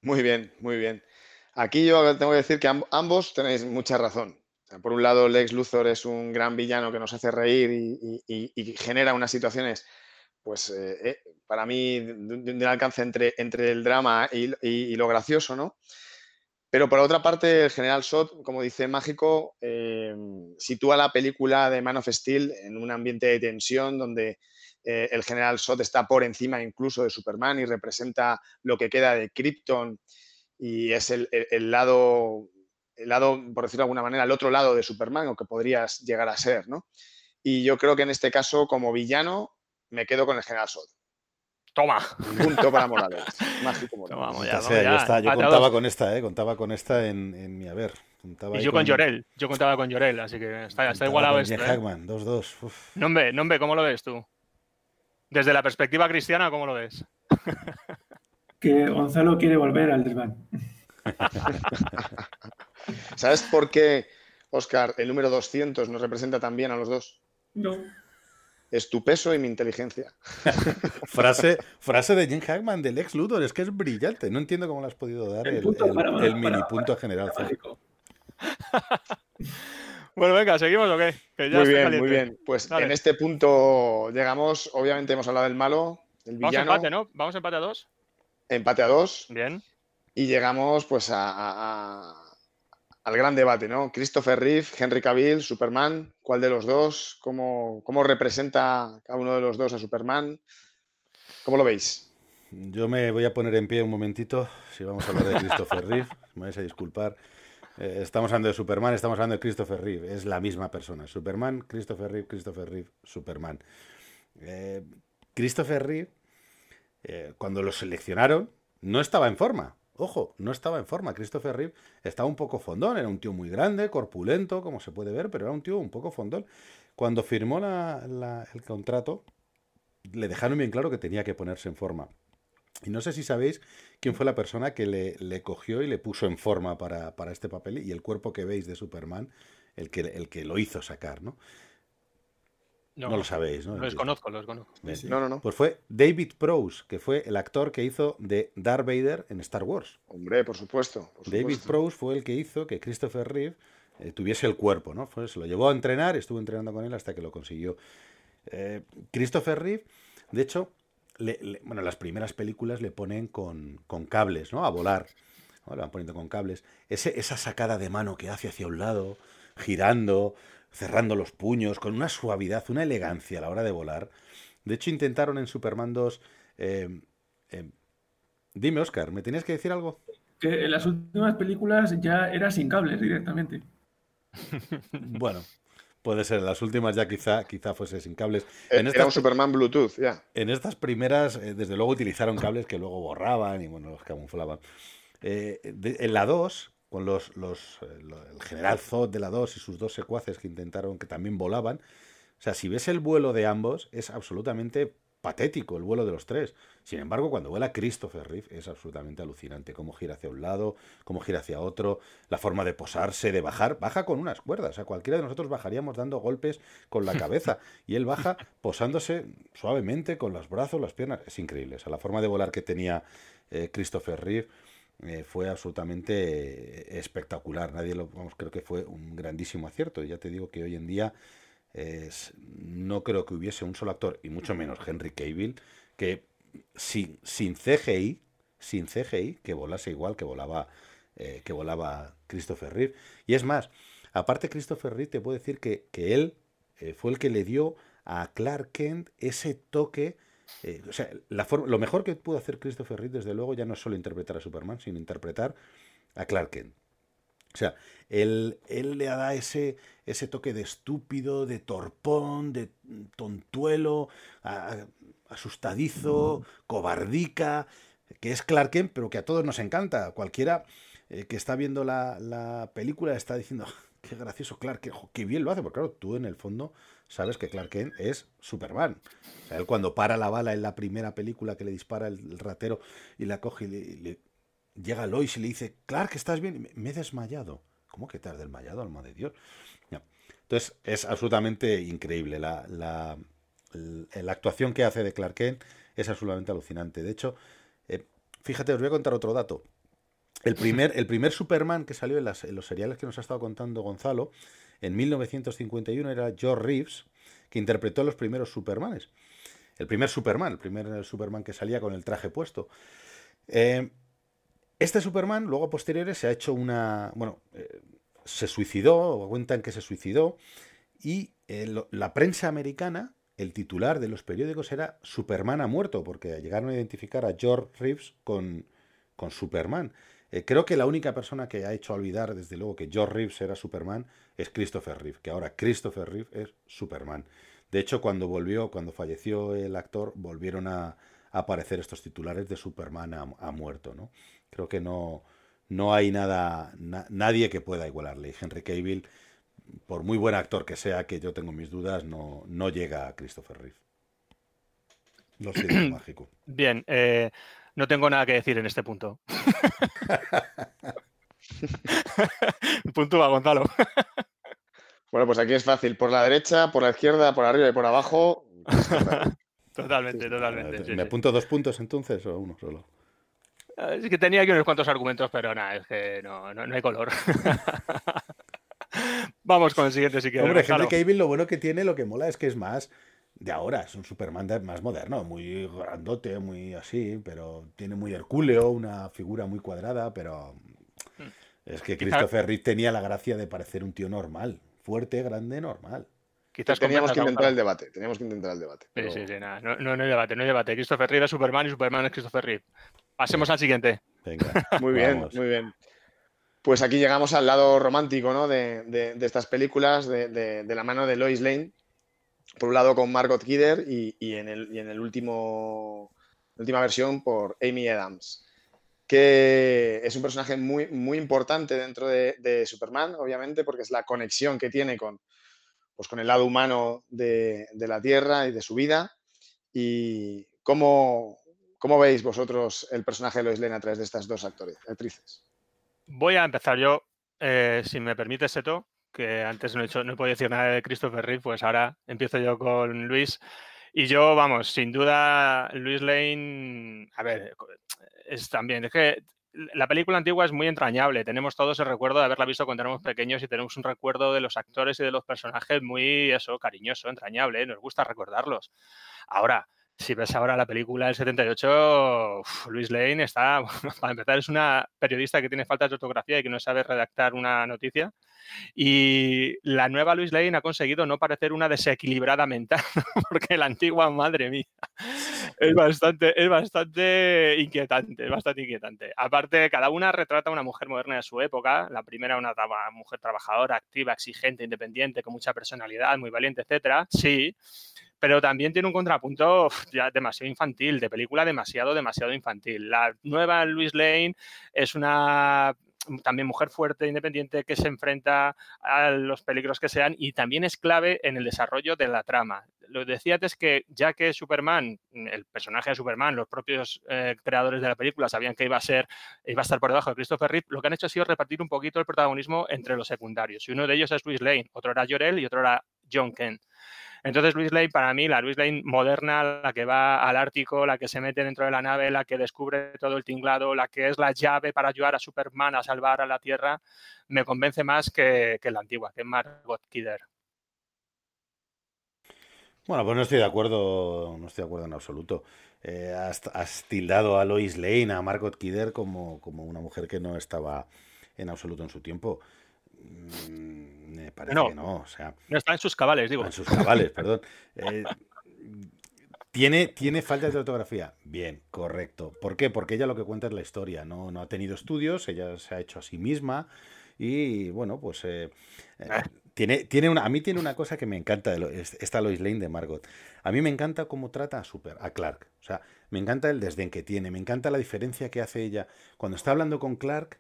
Muy bien, muy bien. Aquí yo tengo que decir que ambos tenéis mucha razón. por un lado, Lex Luthor es un gran villano que nos hace reír y, genera unas situaciones, pues eh, eh, para mí, de, un alcance entre, entre el drama y, lo gracioso, ¿no? Pero por otra parte, el General Sot, como dice Mágico, eh, sitúa la película de Man of Steel en un ambiente de tensión donde eh, el general Sot está por encima incluso de Superman y representa lo que queda de Krypton y es el, lado, el lado, por decirlo de alguna manera, el otro lado de Superman, o que podrías llegar a ser, ¿no? Y yo creo que en este caso, como villano, me quedo con el general Sot. Toma. Punto para Morales. Mágico Morales. yo, contaba con esta, ¿eh? Contaba con esta en, mi haber. y yo con, Llorel. Yo contaba con Llorel, así que está, está igualado esto. ¿eh? Hackman, 2-2. Nombre, nombre, ¿cómo lo ves tú? Desde la perspectiva cristiana, ¿cómo lo ves? que Gonzalo quiere volver al desván. ¿Sabes por qué, Oscar, el número 200 nos representa también a los dos? No. Es tu peso y mi inteligencia. frase, frase de Jim Hackman del ex Luthor, es que es brillante. No entiendo cómo le has podido dar el, mini punto general. Bueno, venga, ¿seguimos o qué? muy bien, muy bien. Pues en este punto llegamos, obviamente hemos hablado del malo, del villano. Vamos a empate, ¿no? Vamos a empate a dos. Empate a dos. Bien. Y llegamos pues a, al gran debate, ¿no? Christopher Reeve, Henry Cavill, Superman, ¿cuál de los dos? ¿Cómo, ¿Cómo representa cada uno de los dos a Superman? ¿Cómo lo veis? Yo me voy a poner en pie un momentito, si vamos a hablar de Christopher Reeve, me vais a disculpar. Eh, estamos hablando de Superman, estamos hablando de Christopher Reeve. Es la misma persona. Superman, Christopher Reeve, Christopher Reeve, Superman. Eh, Christopher Reeve, eh, cuando lo seleccionaron, no estaba en forma. Ojo, no estaba en forma. Christopher Reeve estaba un poco fondón. Era un tío muy grande, corpulento, como se puede ver, pero era un tío un poco fondón. Cuando firmó el contrato, le dejaron bien claro que tenía que ponerse en forma. Y no sé si sabéis quién fue la persona que le, cogió y le puso en forma para, este papel y el cuerpo que veis de Superman, el que, el que lo hizo sacar, ¿no? No, lo sabéis, ¿no? Lo desconozco, lo desconozco. No, no, no. Pues fue David Prowse, que fue el actor que hizo de Darth Vader en Star Wars. Hombre, por supuesto. David Prowse fue el que hizo que Christopher Reeve eh, tuviese el cuerpo, ¿no? Fue, se lo llevó a entrenar, estuvo entrenando con él hasta que lo consiguió. Eh, Christopher Reeve, de hecho, bueno, las primeras películas le ponen con, cables, ¿no? A volar. Le van poniendo con cables. Ese, esa sacada de mano que hace hacia un lado, girando, cerrando los puños, con una suavidad, una elegancia a la hora de volar. De hecho, intentaron en Superman 2... Eh, eh, dime, Oscar, ¿me tenías que decir algo? Que en las últimas películas ya era sin cables directamente. bueno, Puede ser, en las últimas ya quizá, quizá fuese sin cables. Eh, en Era un Superman Bluetooth, ya. En estas primeras, eh, desde luego utilizaron cables que luego borraban y bueno, los camuflaban. Eh, en la 2, con los, los el general Zod de la 2 y sus dos secuaces que intentaron, que también volaban. O sea, si ves el vuelo de ambos, es absolutamente patético el vuelo de los tres. Sin embargo, cuando vuela Christopher Reeve es absolutamente alucinante. Cómo gira hacia un lado, cómo gira hacia otro, la forma de posarse, de bajar. Baja con unas cuerdas. O sea, cualquiera de nosotros bajaríamos dando golpes con la cabeza. Y él baja posándose suavemente con los brazos, las piernas. Es increíble. O sea, la forma de volar que tenía eh, Christopher Reeve eh, fue absolutamente espectacular. Nadie lo, vamos, creo que fue un grandísimo acierto. Ya te digo que hoy en día no creo que hubiese un solo actor, y mucho menos Henry Cavill, que sin, sin CGI, sin CGI, que volase igual que volaba, eh, que volaba Christopher Reeve. Y es más, aparte Christopher Reeve te puedo decir que, él eh, fue el que le dio a Clark Kent ese toque. Eh, o sea, la lo mejor que pudo hacer Christopher Reeve, desde luego, ya no es solo interpretar a Superman, sino interpretar a Clark Kent. O sea, él, él le da ese, ese toque de estúpido, de torpón, de tontuelo, asustadizo, cobardica, que es Clark Kent, pero que a todos nos encanta. Cualquiera eh, que está viendo la, película está diciendo, qué gracioso Clark Kent, qué bien lo hace, porque claro, tú en el fondo sabes que Clark Kent es Superman. O sea, él cuando para la bala en la primera película que le dispara el, ratero y la coge y le llega Lois y le dice, Clark, ¿estás bien? Me he desmayado. ¿Cómo que te has desmayado, alma de Dios? Entonces, es absolutamente increíble. La, la, la, actuación que hace de Clark Kent es absolutamente alucinante. De hecho, eh, fíjate, os voy a contar otro dato. El primer, el primer Superman que salió en, las, en, los seriales que nos ha estado contando Gonzalo, en 1951, era George Reeves, que interpretó los primeros Supermanes. El primer Superman, el primer Superman que salía con el traje puesto. Eh, este Superman, luego a posteriores, se ha hecho una. Bueno, eh, se suicidó, o cuentan que se suicidó, y la prensa americana, el titular de los periódicos era Superman ha muerto, porque llegaron a identificar a George Reeves con, con Superman. Eh, creo que la única persona que ha hecho olvidar, desde luego, que George Reeves era Superman es Christopher Reeve, que ahora Christopher Reeve es Superman. De hecho, cuando volvió, cuando falleció el actor, volvieron a, aparecer estos titulares de Superman ha, muerto, ¿no? Creo que no, no hay nada, nadie que pueda igualarle. Henry Cavill, por muy buen actor que sea, que yo tengo mis dudas, no, no llega a Christopher Reeve. Lo siento, mágico. Bien, eh, no tengo nada que decir en este punto. punto va, Gonzalo. bueno, pues aquí es fácil. Por la derecha, por la izquierda, por arriba y por abajo. Totalmente, totalmente. ¿Me apunto dos puntos entonces o uno solo? Ah, es que tenía aquí unos cuantos argumentos, pero nada, es que no, no, hay color. Vamos con el siguiente si quieres. Hombre, Henry Cavill lo bueno que tiene, lo que mola es que es más de ahora, es un Superman más moderno, muy grandote, muy así, pero tiene muy hercúleo, una figura muy cuadrada, pero es que Christopher Reeve tenía la gracia de parecer un tío normal, fuerte, grande, normal. Quizás teníamos que intentar el debate. Teníamos que intentar el debate. Sí, sí, sí, nada. No, no, hay debate, no hay debate. Christopher Reeve es Superman y Superman es Christopher Reeve. Pasemos al siguiente. Venga. Muy bien, muy bien. Pues aquí llegamos al lado romántico ¿no? de, estas películas, de, la mano de Lois Lane. Por un lado con Margot Kidder y, en el, en el último última versión por Amy Adams, que es un personaje muy, muy importante dentro de Superman, obviamente, porque es la conexión que tiene con, pues con el lado humano de, la Tierra y de su vida. ¿Y cómo, cómo, veis vosotros el personaje de Lois Lane a través de estas dos actores, actrices? Voy a empezar yo, eh, si me permite, Seto, que antes no he, hecho, no podido decir nada de Christopher Reeve, pues ahora empiezo yo con Luis. Y yo, vamos, sin duda, Luis Lane, a ver, es también, es que la película antigua es muy entrañable. Tenemos todos el recuerdo de haberla visto cuando éramos pequeños y tenemos un recuerdo de los actores y de los personajes muy, eso, cariñoso, entrañable. Nos gusta recordarlos. Ahora, si ves ahora la película del 78, Luis Lane está, para empezar, es una periodista que tiene faltas de ortografía y que no sabe redactar una noticia. Y la nueva Luis Lane ha conseguido no parecer una desequilibrada mental, porque la antigua, madre mía, es bastante, es bastante inquietante, es bastante inquietante. Aparte, cada una retrata a una mujer moderna de su época. La primera, una mujer trabajadora, activa, exigente, independiente, con mucha personalidad, muy valiente, etcétera. Sí, pero también tiene un contrapunto ya demasiado infantil, de película demasiado, demasiado infantil. La nueva Luis Lane es una también mujer fuerte, independiente, que se enfrenta a los peligros que sean y también es clave en el desarrollo de la trama. lo decía antes que ya que Superman, el personaje de Superman, los propios eh, creadores de la película sabían que iba a ser, iba a estar por debajo de Christopher Reeve, lo que han hecho ha sido repartir un poquito el protagonismo entre los secundarios. Y uno de ellos es Luis Lane, otro era Jorel y otro era John Kent. Entonces, Luis Lane, para mí, la Luis Lane moderna, la que va al Ártico, la que se mete dentro de la nave, la que descubre todo el tinglado, la que es la llave para ayudar a Superman a salvar a la Tierra, me convence más que, la antigua, que Margot Kidder. Bueno, pues no estoy de acuerdo, no estoy de acuerdo en absoluto. Eh, has, tildado a Lois Lane, a Margot Kidder, como, como una mujer que no estaba en absoluto en su tiempo. Mm, me parece no, que no. O sea, no está en sus cabales, digo. En sus cabales, perdón. Eh, ¿tiene, ¿Tiene falta de ortografía? Bien, correcto. ¿Por qué? Porque ella lo que cuenta es la historia. No, no ha tenido estudios, ella se ha hecho a sí misma. Y bueno, pues eh, eh, ah. tiene, tiene una, a mí tiene una cosa que me encanta de esta Lois Lane de Margot. A mí me encanta cómo trata a Super, a Clark. O sea, me encanta el desdén que tiene, me encanta la diferencia que hace ella. Cuando está hablando con Clark,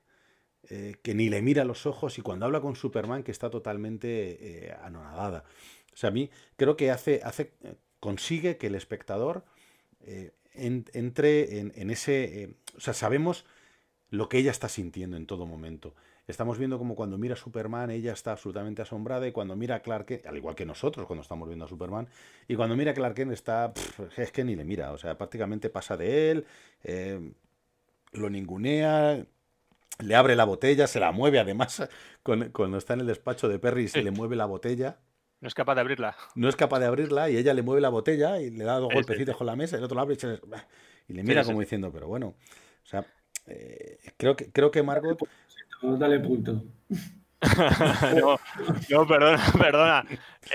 eh, que ni le mira los ojos y cuando habla con Superman que está totalmente eh, anonadada. O sea, a mí creo que hace, hace consigue que el espectador eh, entre en, ese... o sea, sabemos lo que ella está sintiendo en todo momento. Estamos viendo como cuando mira a Superman ella está absolutamente asombrada y cuando mira a Clark al igual que nosotros cuando estamos viendo a Superman, y cuando mira a Clark está, es que ni le mira, o sea, prácticamente pasa de él, lo ningunea, le abre la botella, se la mueve además cuando está en el despacho de Perry se le mueve la botella. No es capaz de abrirla. No es capaz de abrirla y ella le mueve la botella y le da dos golpecitos con la mesa y el otro la abre y, le mira como diciendo, pero bueno, o sea, eh, creo, que, creo que Margot... Dale punto. no, no, perdona, perdona.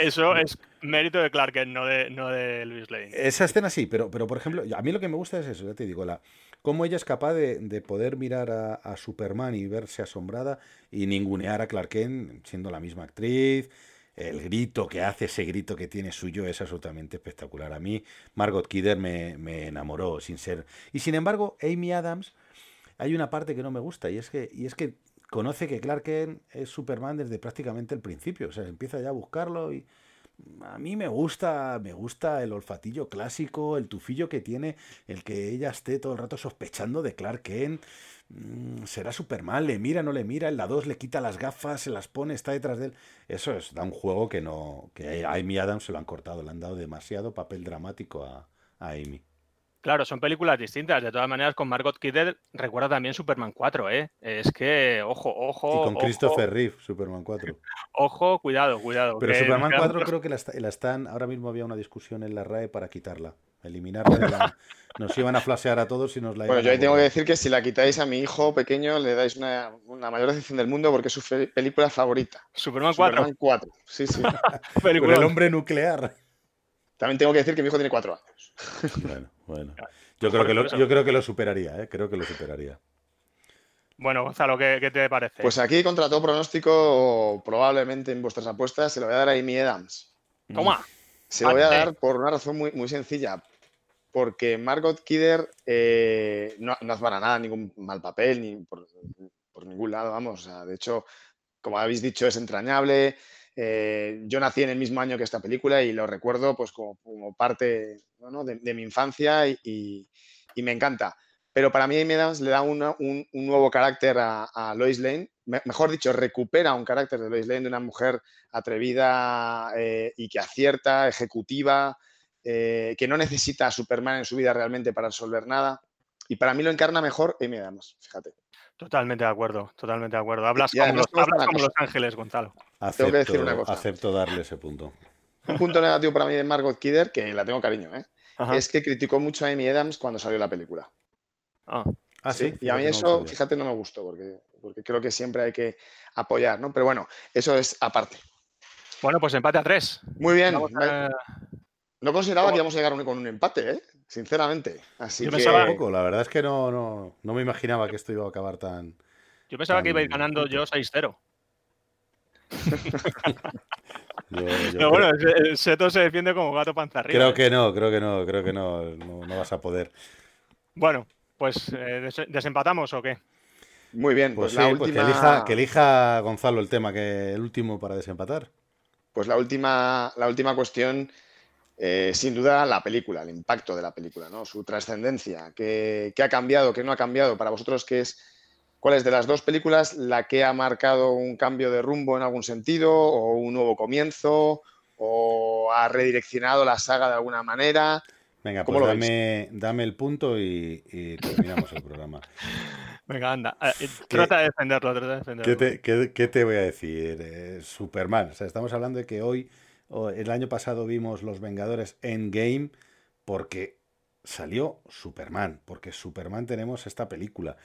Eso es mérito de Clark, no de, no de Luis Lane. Esa escena sí, pero, pero por ejemplo, a mí lo que me gusta es eso, ya te digo, la, cómo ella es capaz de, poder mirar a, Superman y verse asombrada y ningunear a Clark Kent siendo la misma actriz. El grito que hace, ese grito que tiene suyo es absolutamente espectacular. A mí, Margot Kidder me, enamoró sin ser. Y sin embargo, Amy Adams, hay una parte que no me gusta y es que, y es que conoce que Clark Kent es Superman desde prácticamente el principio. O sea, empieza ya a buscarlo y a mí me gusta, me gusta el olfatillo clásico, el tufillo que tiene, el que ella esté todo el rato sospechando de Clark Kent. Mm, será Superman, le mira, no le mira, en la 2 le quita las gafas, se las pone, está detrás de él. Eso es, da un juego que no, que a Amy Adams se lo han cortado, le han dado demasiado papel dramático a, a Amy. Claro, son películas distintas. De todas maneras, con Margot Kidder recuerda también Superman 4, ¿eh? Es que, ojo, ojo. Y con Christopher Reeve, Superman 4. Ojo, cuidado, cuidado. Pero Superman 4 creo que la, están. Ahora mismo había una discusión en la RAE para quitarla. Eliminarla. nos iban a flashear a todos y nos la Bueno, yo ahí tengo que decir que si la quitáis a mi hijo pequeño, le dais una, mayor decepción del mundo porque es su película favorita. Superman 4. Superman 4, sí, sí. el hombre nuclear. También tengo que decir que mi hijo tiene 4 años. bueno. Bueno, yo creo, que lo, yo creo que lo superaría, ¿eh? creo que lo superaría. Bueno, Gonzalo, ¿qué, te parece? Pues aquí, contra todo pronóstico, probablemente en vuestras apuestas, se lo voy a dar a Amy Adams. Toma. Se lo voy a dar por una razón muy, muy sencilla. Porque Margot Kidder eh, no, hace para nada ningún mal papel, ni por, ningún lado, vamos. de hecho, como habéis dicho, es entrañable. Eh, yo nací en el mismo año que esta película y lo recuerdo pues como, parte de, mi infancia y, me encanta. Pero para mí Amy Adams le da un, nuevo carácter a, Lois Lane, mejor dicho, recupera un carácter de Lois Lane, de una mujer atrevida eh, y que acierta, ejecutiva, eh, que no necesita a Superman en su vida realmente para resolver nada. Y para mí lo encarna mejor Amy Adams, fíjate. Totalmente de acuerdo, totalmente de acuerdo. Hablas, como, los, los, Ángeles, Gonzalo. Acepto, tengo que decir una cosa. Acepto darle ese punto. Un punto negativo para mí de Margot Kidder, que la tengo cariño, ¿eh? es que criticó mucho a Amy Adams cuando salió la película. Ah, ah sí. Y a mí eso, fíjate, no me gustó, porque, porque creo que siempre hay que apoyar, ¿no? Pero bueno, eso es aparte. Bueno, pues empate a tres. Muy bien. No consideraba que íbamos a llegar con un empate, ¿eh? sinceramente. Así Yo que... pensaba poco, la verdad es que no, no, no, me imaginaba que esto iba a acabar tan. Yo pensaba que iba a ir ganando yo 6-0. Pero bueno, el Seto se defiende como gato panza arriba. Creo ¿eh? que no, creo que no, creo que no, no, vas a poder. Bueno, pues eh, desempatamos o qué? Muy bien, pues, pues, pues que, elija, que elija Gonzalo el tema, que el último para desempatar. Pues la última, la última cuestión eh, sin duda la película, el impacto de la película, ¿no? su trascendencia, qué, ha cambiado, qué no ha cambiado. Para vosotros, ¿qué es, ¿cuál es de las dos películas la que ha marcado un cambio de rumbo en algún sentido o un nuevo comienzo o ha redireccionado la saga de alguna manera? Venga, pues dame, dame, el punto y, terminamos el programa. Venga, anda. Eh, trata de defenderlo, trata de defenderlo. ¿Qué te, voy a decir? Eh, Superman. O sea, estamos hablando de que hoy, el año pasado vimos Los Vengadores Endgame porque salió Superman, porque Superman tenemos esta película.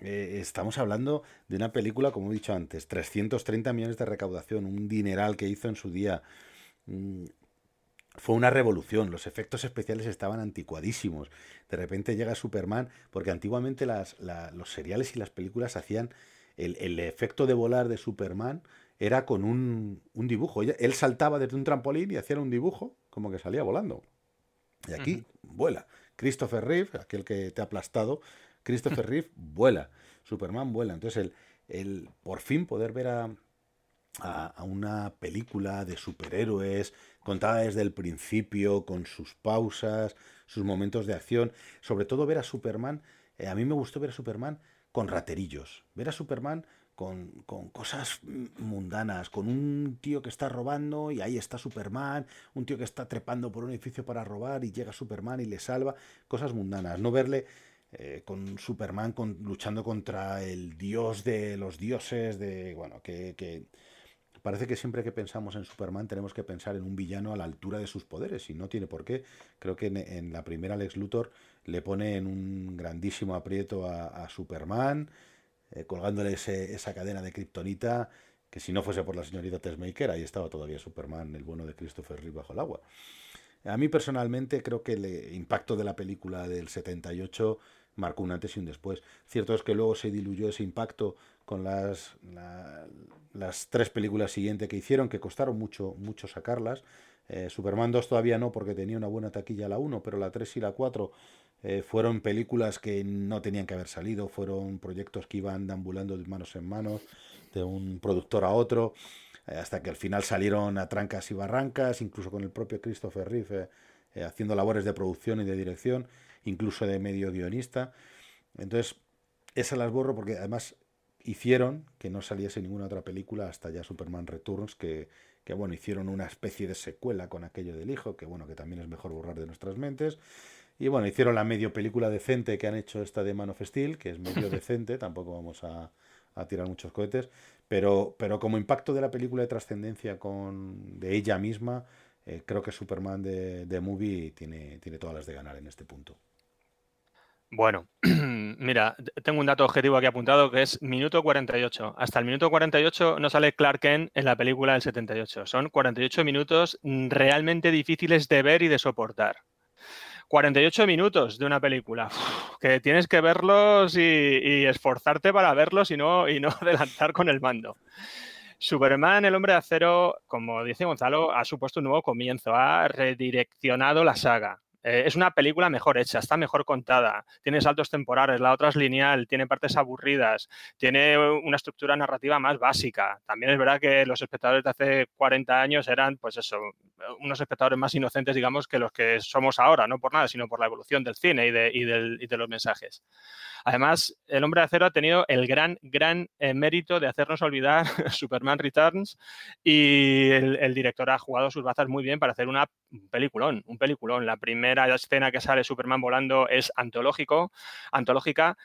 Eh, estamos hablando de una película, como he dicho antes, 330 millones de recaudación, un dineral que hizo en su día. Mm, fue una revolución, los efectos especiales estaban anticuadísimos. De repente llega Superman, porque antiguamente las, los seriales y las películas hacían el, efecto de volar de Superman era con un, dibujo. Él saltaba desde un trampolín y hacía un dibujo como que salía volando. Y aquí vuela. Christopher Reeve, aquel que te ha aplastado, Christopher Reeve vuela. Superman vuela. Entonces, el, el por fin poder ver a, a, una película de superhéroes contada desde el principio, con sus pausas, sus momentos de acción. Sobre todo ver a Superman, eh, a mí me gustó ver a Superman con raterillos, ver a Superman con, con, cosas mundanas, con un tío que está robando y ahí está Superman, un tío que está trepando por un edificio para robar y llega Superman y le salva, cosas mundanas, no verle eh, con Superman luchando contra el dios de los dioses, de, bueno, que Parece que siempre que pensamos en Superman tenemos que pensar en un villano a la altura de sus poderes y no tiene por qué. Creo que en, la primera Lex Luthor le pone en un grandísimo aprieto a, Superman, eh, colgándole esa cadena de kriptonita que si no fuese por la señorita Tessmaker, ahí estaba todavía Superman, el bueno de Christopher Reeve bajo el agua. A mí personalmente creo que el impacto de la película del 78 marcó un antes y un después. Cierto es que luego se diluyó ese impacto con las, las tres películas siguientes que hicieron, que costaron mucho, mucho sacarlas. Eh, Superman 2 todavía no, porque tenía una buena taquilla la 1, pero la 3 y la 4 eh, fueron películas que no tenían que haber salido, fueron proyectos que iban ambulando de manos en manos, de un productor a otro, eh, hasta que al final salieron a trancas y barrancas, incluso con el propio Christopher Reeve haciendo labores de producción y de dirección, incluso de medio guionista. Entonces, esas las borro porque además hicieron que no saliese ninguna otra película hasta ya Superman Returns, que, que, bueno, hicieron una especie de secuela con aquello del hijo, que bueno, que también es mejor borrar de nuestras mentes. Y bueno, hicieron la medio película decente que han hecho esta de Man of Steel, que es medio decente, tampoco vamos a, a tirar muchos cohetes, pero, pero como impacto de la película de trascendencia con de ella misma, eh, creo que Superman de, de Movie tiene, tiene todas las de ganar en este punto. Bueno, mira, tengo un dato objetivo aquí apuntado que es minuto 48. Hasta el minuto 48 no sale Clark Kent en la película del 78. Son 48 minutos realmente difíciles de ver y de soportar. 48 minutos de una película, que tienes que verlos y, esforzarte para verlos y no, y no adelantar con el mando. Superman, el hombre de acero, como dice Gonzalo, ha supuesto un nuevo comienzo, ha redireccionado la saga. Eh, es una película mejor hecha, está mejor contada, tiene saltos temporales, la otra es lineal, tiene partes aburridas, tiene una estructura narrativa más básica. También es verdad que los espectadores de hace 40 años eran, pues eso, unos espectadores más inocentes, digamos, que los que somos ahora, no por nada, sino por la evolución del cine y de, y de los mensajes. Además, El Hombre de Acero ha tenido el gran, gran eh, mérito de hacernos olvidar Superman Returns y el, director ha jugado sus bazas muy bien para hacer una peliculón, un peliculón. La primera escena que sale Superman volando es antológico, antológica.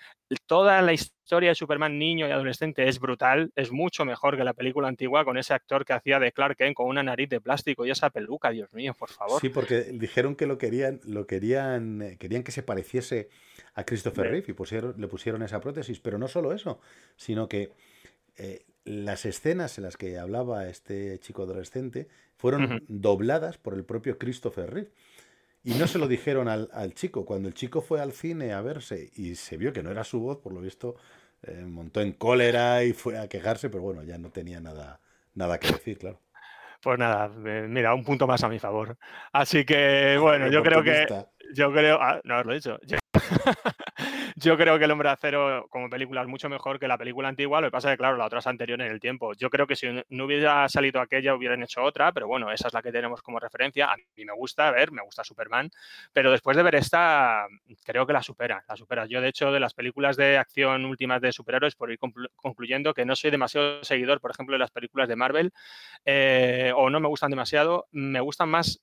Toda la historia de Superman niño y adolescente es brutal, es mucho mejor que la película antigua con ese actor que hacía de Clark Kent con una nariz de plástico y esa peluca, Dios mío, por favor. Sí, porque dijeron que lo querían, lo querían, eh, querían que se pareciese a Christopher Reeve y pusieron, le pusieron esa prótesis. Pero no solo eso, sino que eh, las escenas en las que hablaba este chico adolescente fueron dobladas por el propio Christopher Reeve. Y no se lo dijeron al, chico. Cuando el chico fue al cine a verse y se vio que no era su voz, por lo visto, eh, montó en cólera y fue a quejarse, pero bueno, ya no tenía nada, nada que decir, claro. Pues nada, mira, un punto más a mi favor. Así que, bueno, yo creo que yo creo, ah, no os dicho. Yo, creo que El Hombre de Acero como película es mucho mejor que la película antigua. Lo que pasa es que, claro, la otra es anterior en el tiempo. Yo creo que si no hubiera salido aquella, hubieran hecho otra, pero bueno, esa es la que tenemos como referencia. A mí me gusta a ver, me gusta Superman, pero después de ver esta, creo que la supera, la supera. Yo, de hecho, de las películas de acción últimas de superhéroes, por ir concluyendo, que no soy demasiado seguidor, por ejemplo, de las películas de Marvel, eh, o no me gustan demasiado, me gustan más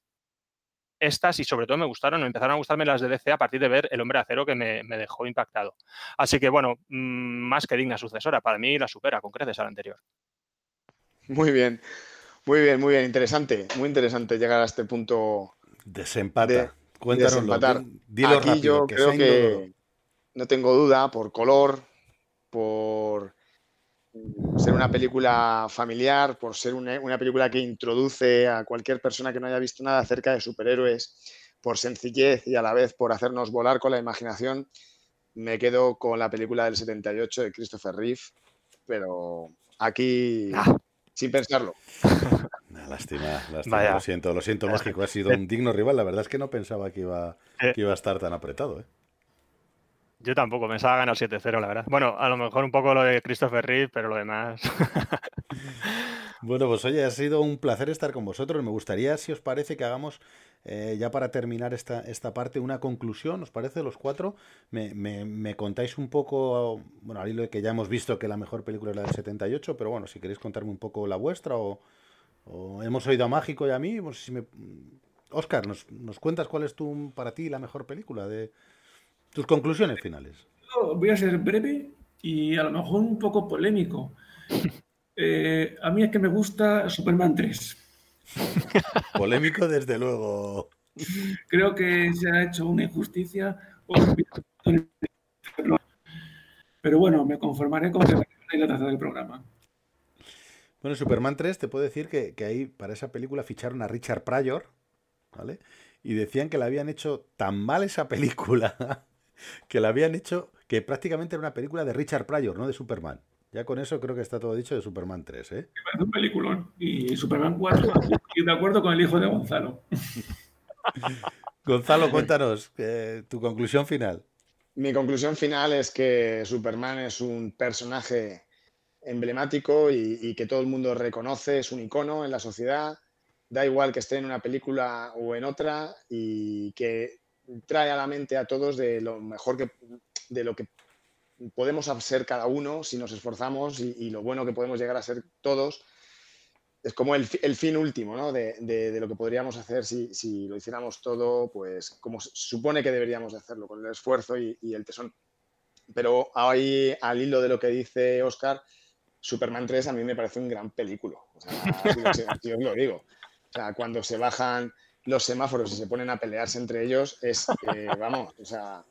estas y sobre todo me gustaron, empezaron a gustarme las de DC a partir de ver El Hombre de Acero que me, dejó impactado. Así que bueno, mm, más que digna sucesora, para mí la supera con creces a la anterior. Muy bien, muy bien, muy bien, interesante, muy interesante llegar a este punto. Desempata. Cuéntanos. Desempatar. Aquí yo creo que no tengo duda por color, por ser una película familiar, por ser una, película que introduce a cualquier persona que no haya visto nada acerca de superhéroes, por sencillez y a la vez por hacernos volar con la imaginación, me quedo con la película del 78 de Christopher Reeve, pero aquí ah. sin pensarlo. lástima, lástima. Lo siento, lo siento, Mágico. Ha sido un digno rival. La verdad es que no pensaba que iba, eh. que iba a estar tan apretado. ¿eh? Yo tampoco, pensaba ganar 7-0, la verdad. Bueno, a lo mejor un poco lo de Christopher Reeve, pero lo demás. bueno, pues oye, ha sido un placer estar con vosotros. Me gustaría, si os parece, que hagamos, eh, ya para terminar esta, esta parte, una conclusión. ¿Os parece, los cuatro? Me, me, contáis un poco, bueno, al hilo de que ya hemos visto que la mejor película es la del 78, pero bueno, si queréis contarme un poco la vuestra o, hemos oído a Mágico y a mí, pues si me... Oscar, ¿nos, ¿nos cuentas cuál es tu, para ti la mejor película de, tus conclusiones finales. voy a ser breve y a lo mejor un poco polémico. Eh, a mí es que me gusta Superman 3. Polémico, desde luego. Creo que se ha hecho una injusticia. Pero bueno, me conformaré con la taza del programa. Bueno, Superman 3, te puedo decir que, que ahí para esa película ficharon a Richard Pryor, ¿vale? Y decían que le habían hecho tan mal esa película que la habían hecho, que prácticamente era una película de Richard Pryor, no de Superman. Ya con eso creo que está todo dicho de Superman 3, ¿eh? un peliculón. Y Superman 4, estoy de acuerdo con el hijo de Gonzalo. Gonzalo, cuéntanos tu conclusión final. Mi conclusión final es que Superman es un personaje emblemático y, y, que todo el mundo reconoce, es un icono en la sociedad. Da igual que esté en una película o en otra y que trae a la mente a todos de lo mejor que, de lo que podemos ser cada uno si nos esforzamos y, lo bueno que podemos llegar a ser todos. Es como el, fin último ¿no? de, lo que podríamos hacer si, lo hiciéramos todo, pues como se supone que deberíamos hacerlo, con el esfuerzo y, el tesón. Pero ahí, al hilo de lo que dice Oscar, Superman 3 a mí me parece un gran película. O sea, os lo digo. O sea, cuando se bajan los semáforos y se ponen a pelearse entre ellos, es, eh, vamos, o sea,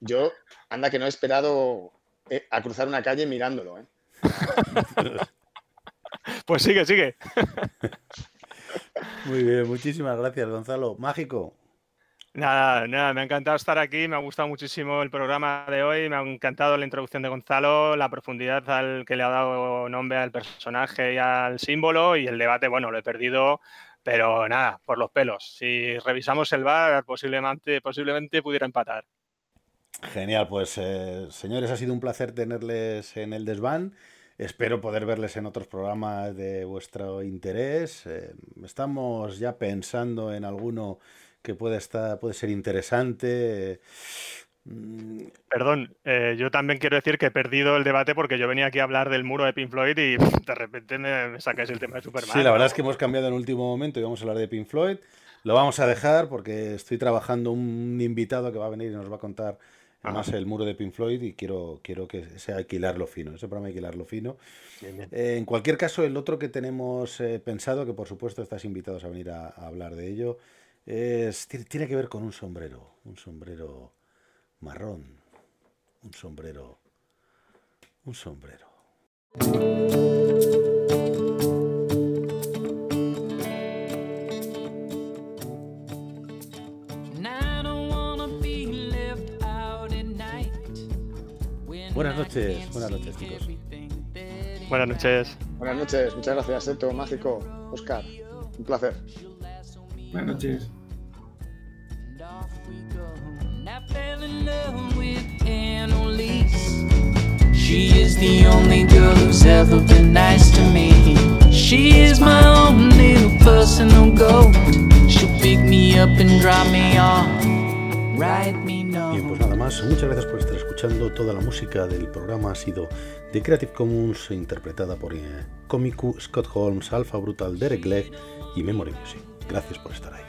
yo, anda que no he esperado eh, a cruzar una calle mirándolo, ¿eh? Pues sigue, sigue. Muy bien, muchísimas gracias, Gonzalo. Mágico. Nada, nada, me ha encantado estar aquí, me ha gustado muchísimo el programa de hoy, me ha encantado la introducción de Gonzalo, la profundidad al que le ha dado nombre al personaje y al símbolo y el debate, bueno, lo he perdido pero nada, por los pelos. Si revisamos el VAR, posiblemente, posiblemente pudiera empatar. Genial, pues eh, señores, ha sido un placer tenerles en el desván. Espero poder verles en otros programas de vuestro interés. Eh, estamos ya pensando en alguno que puede estar, puede ser interesante. Perdón, eh, yo también quiero decir que he perdido el debate porque yo venía aquí a hablar del muro de Pink Floyd y de repente me, sacáis el tema de Superman. Sí, la verdad es que hemos cambiado en el último momento y vamos a hablar de Pink Floyd. Lo vamos a dejar porque estoy trabajando un invitado que va a venir y nos va a contar más el muro de Pink Floyd y quiero, quiero que sea alquilarlo fino, ese programa alquilarlo fino. Eh, en cualquier caso, el otro que tenemos eh, pensado, que por supuesto estás invitados a venir a, a hablar de ello, es, tiene que ver con un sombrero, un sombrero marrón, un sombrero, un sombrero. Buenas noches, buenas noches chicos. Buenas noches. Buenas noches, muchas gracias, Eto, Mágico, Oscar. Un placer. Buenas noches. She is the only girl who's ever been nice to me. She is my own little personal goat. She'll pick me up and drop me off. Ride me no. Bien, pues nada más. Muchas gracias por estar escuchando. Toda la música del programa ha sido de Creative Commons, interpretada por eh, Comicu, Scott Holmes, Alpha Brutal, Derek Legg y Memory Music. Gracias por estar ahí.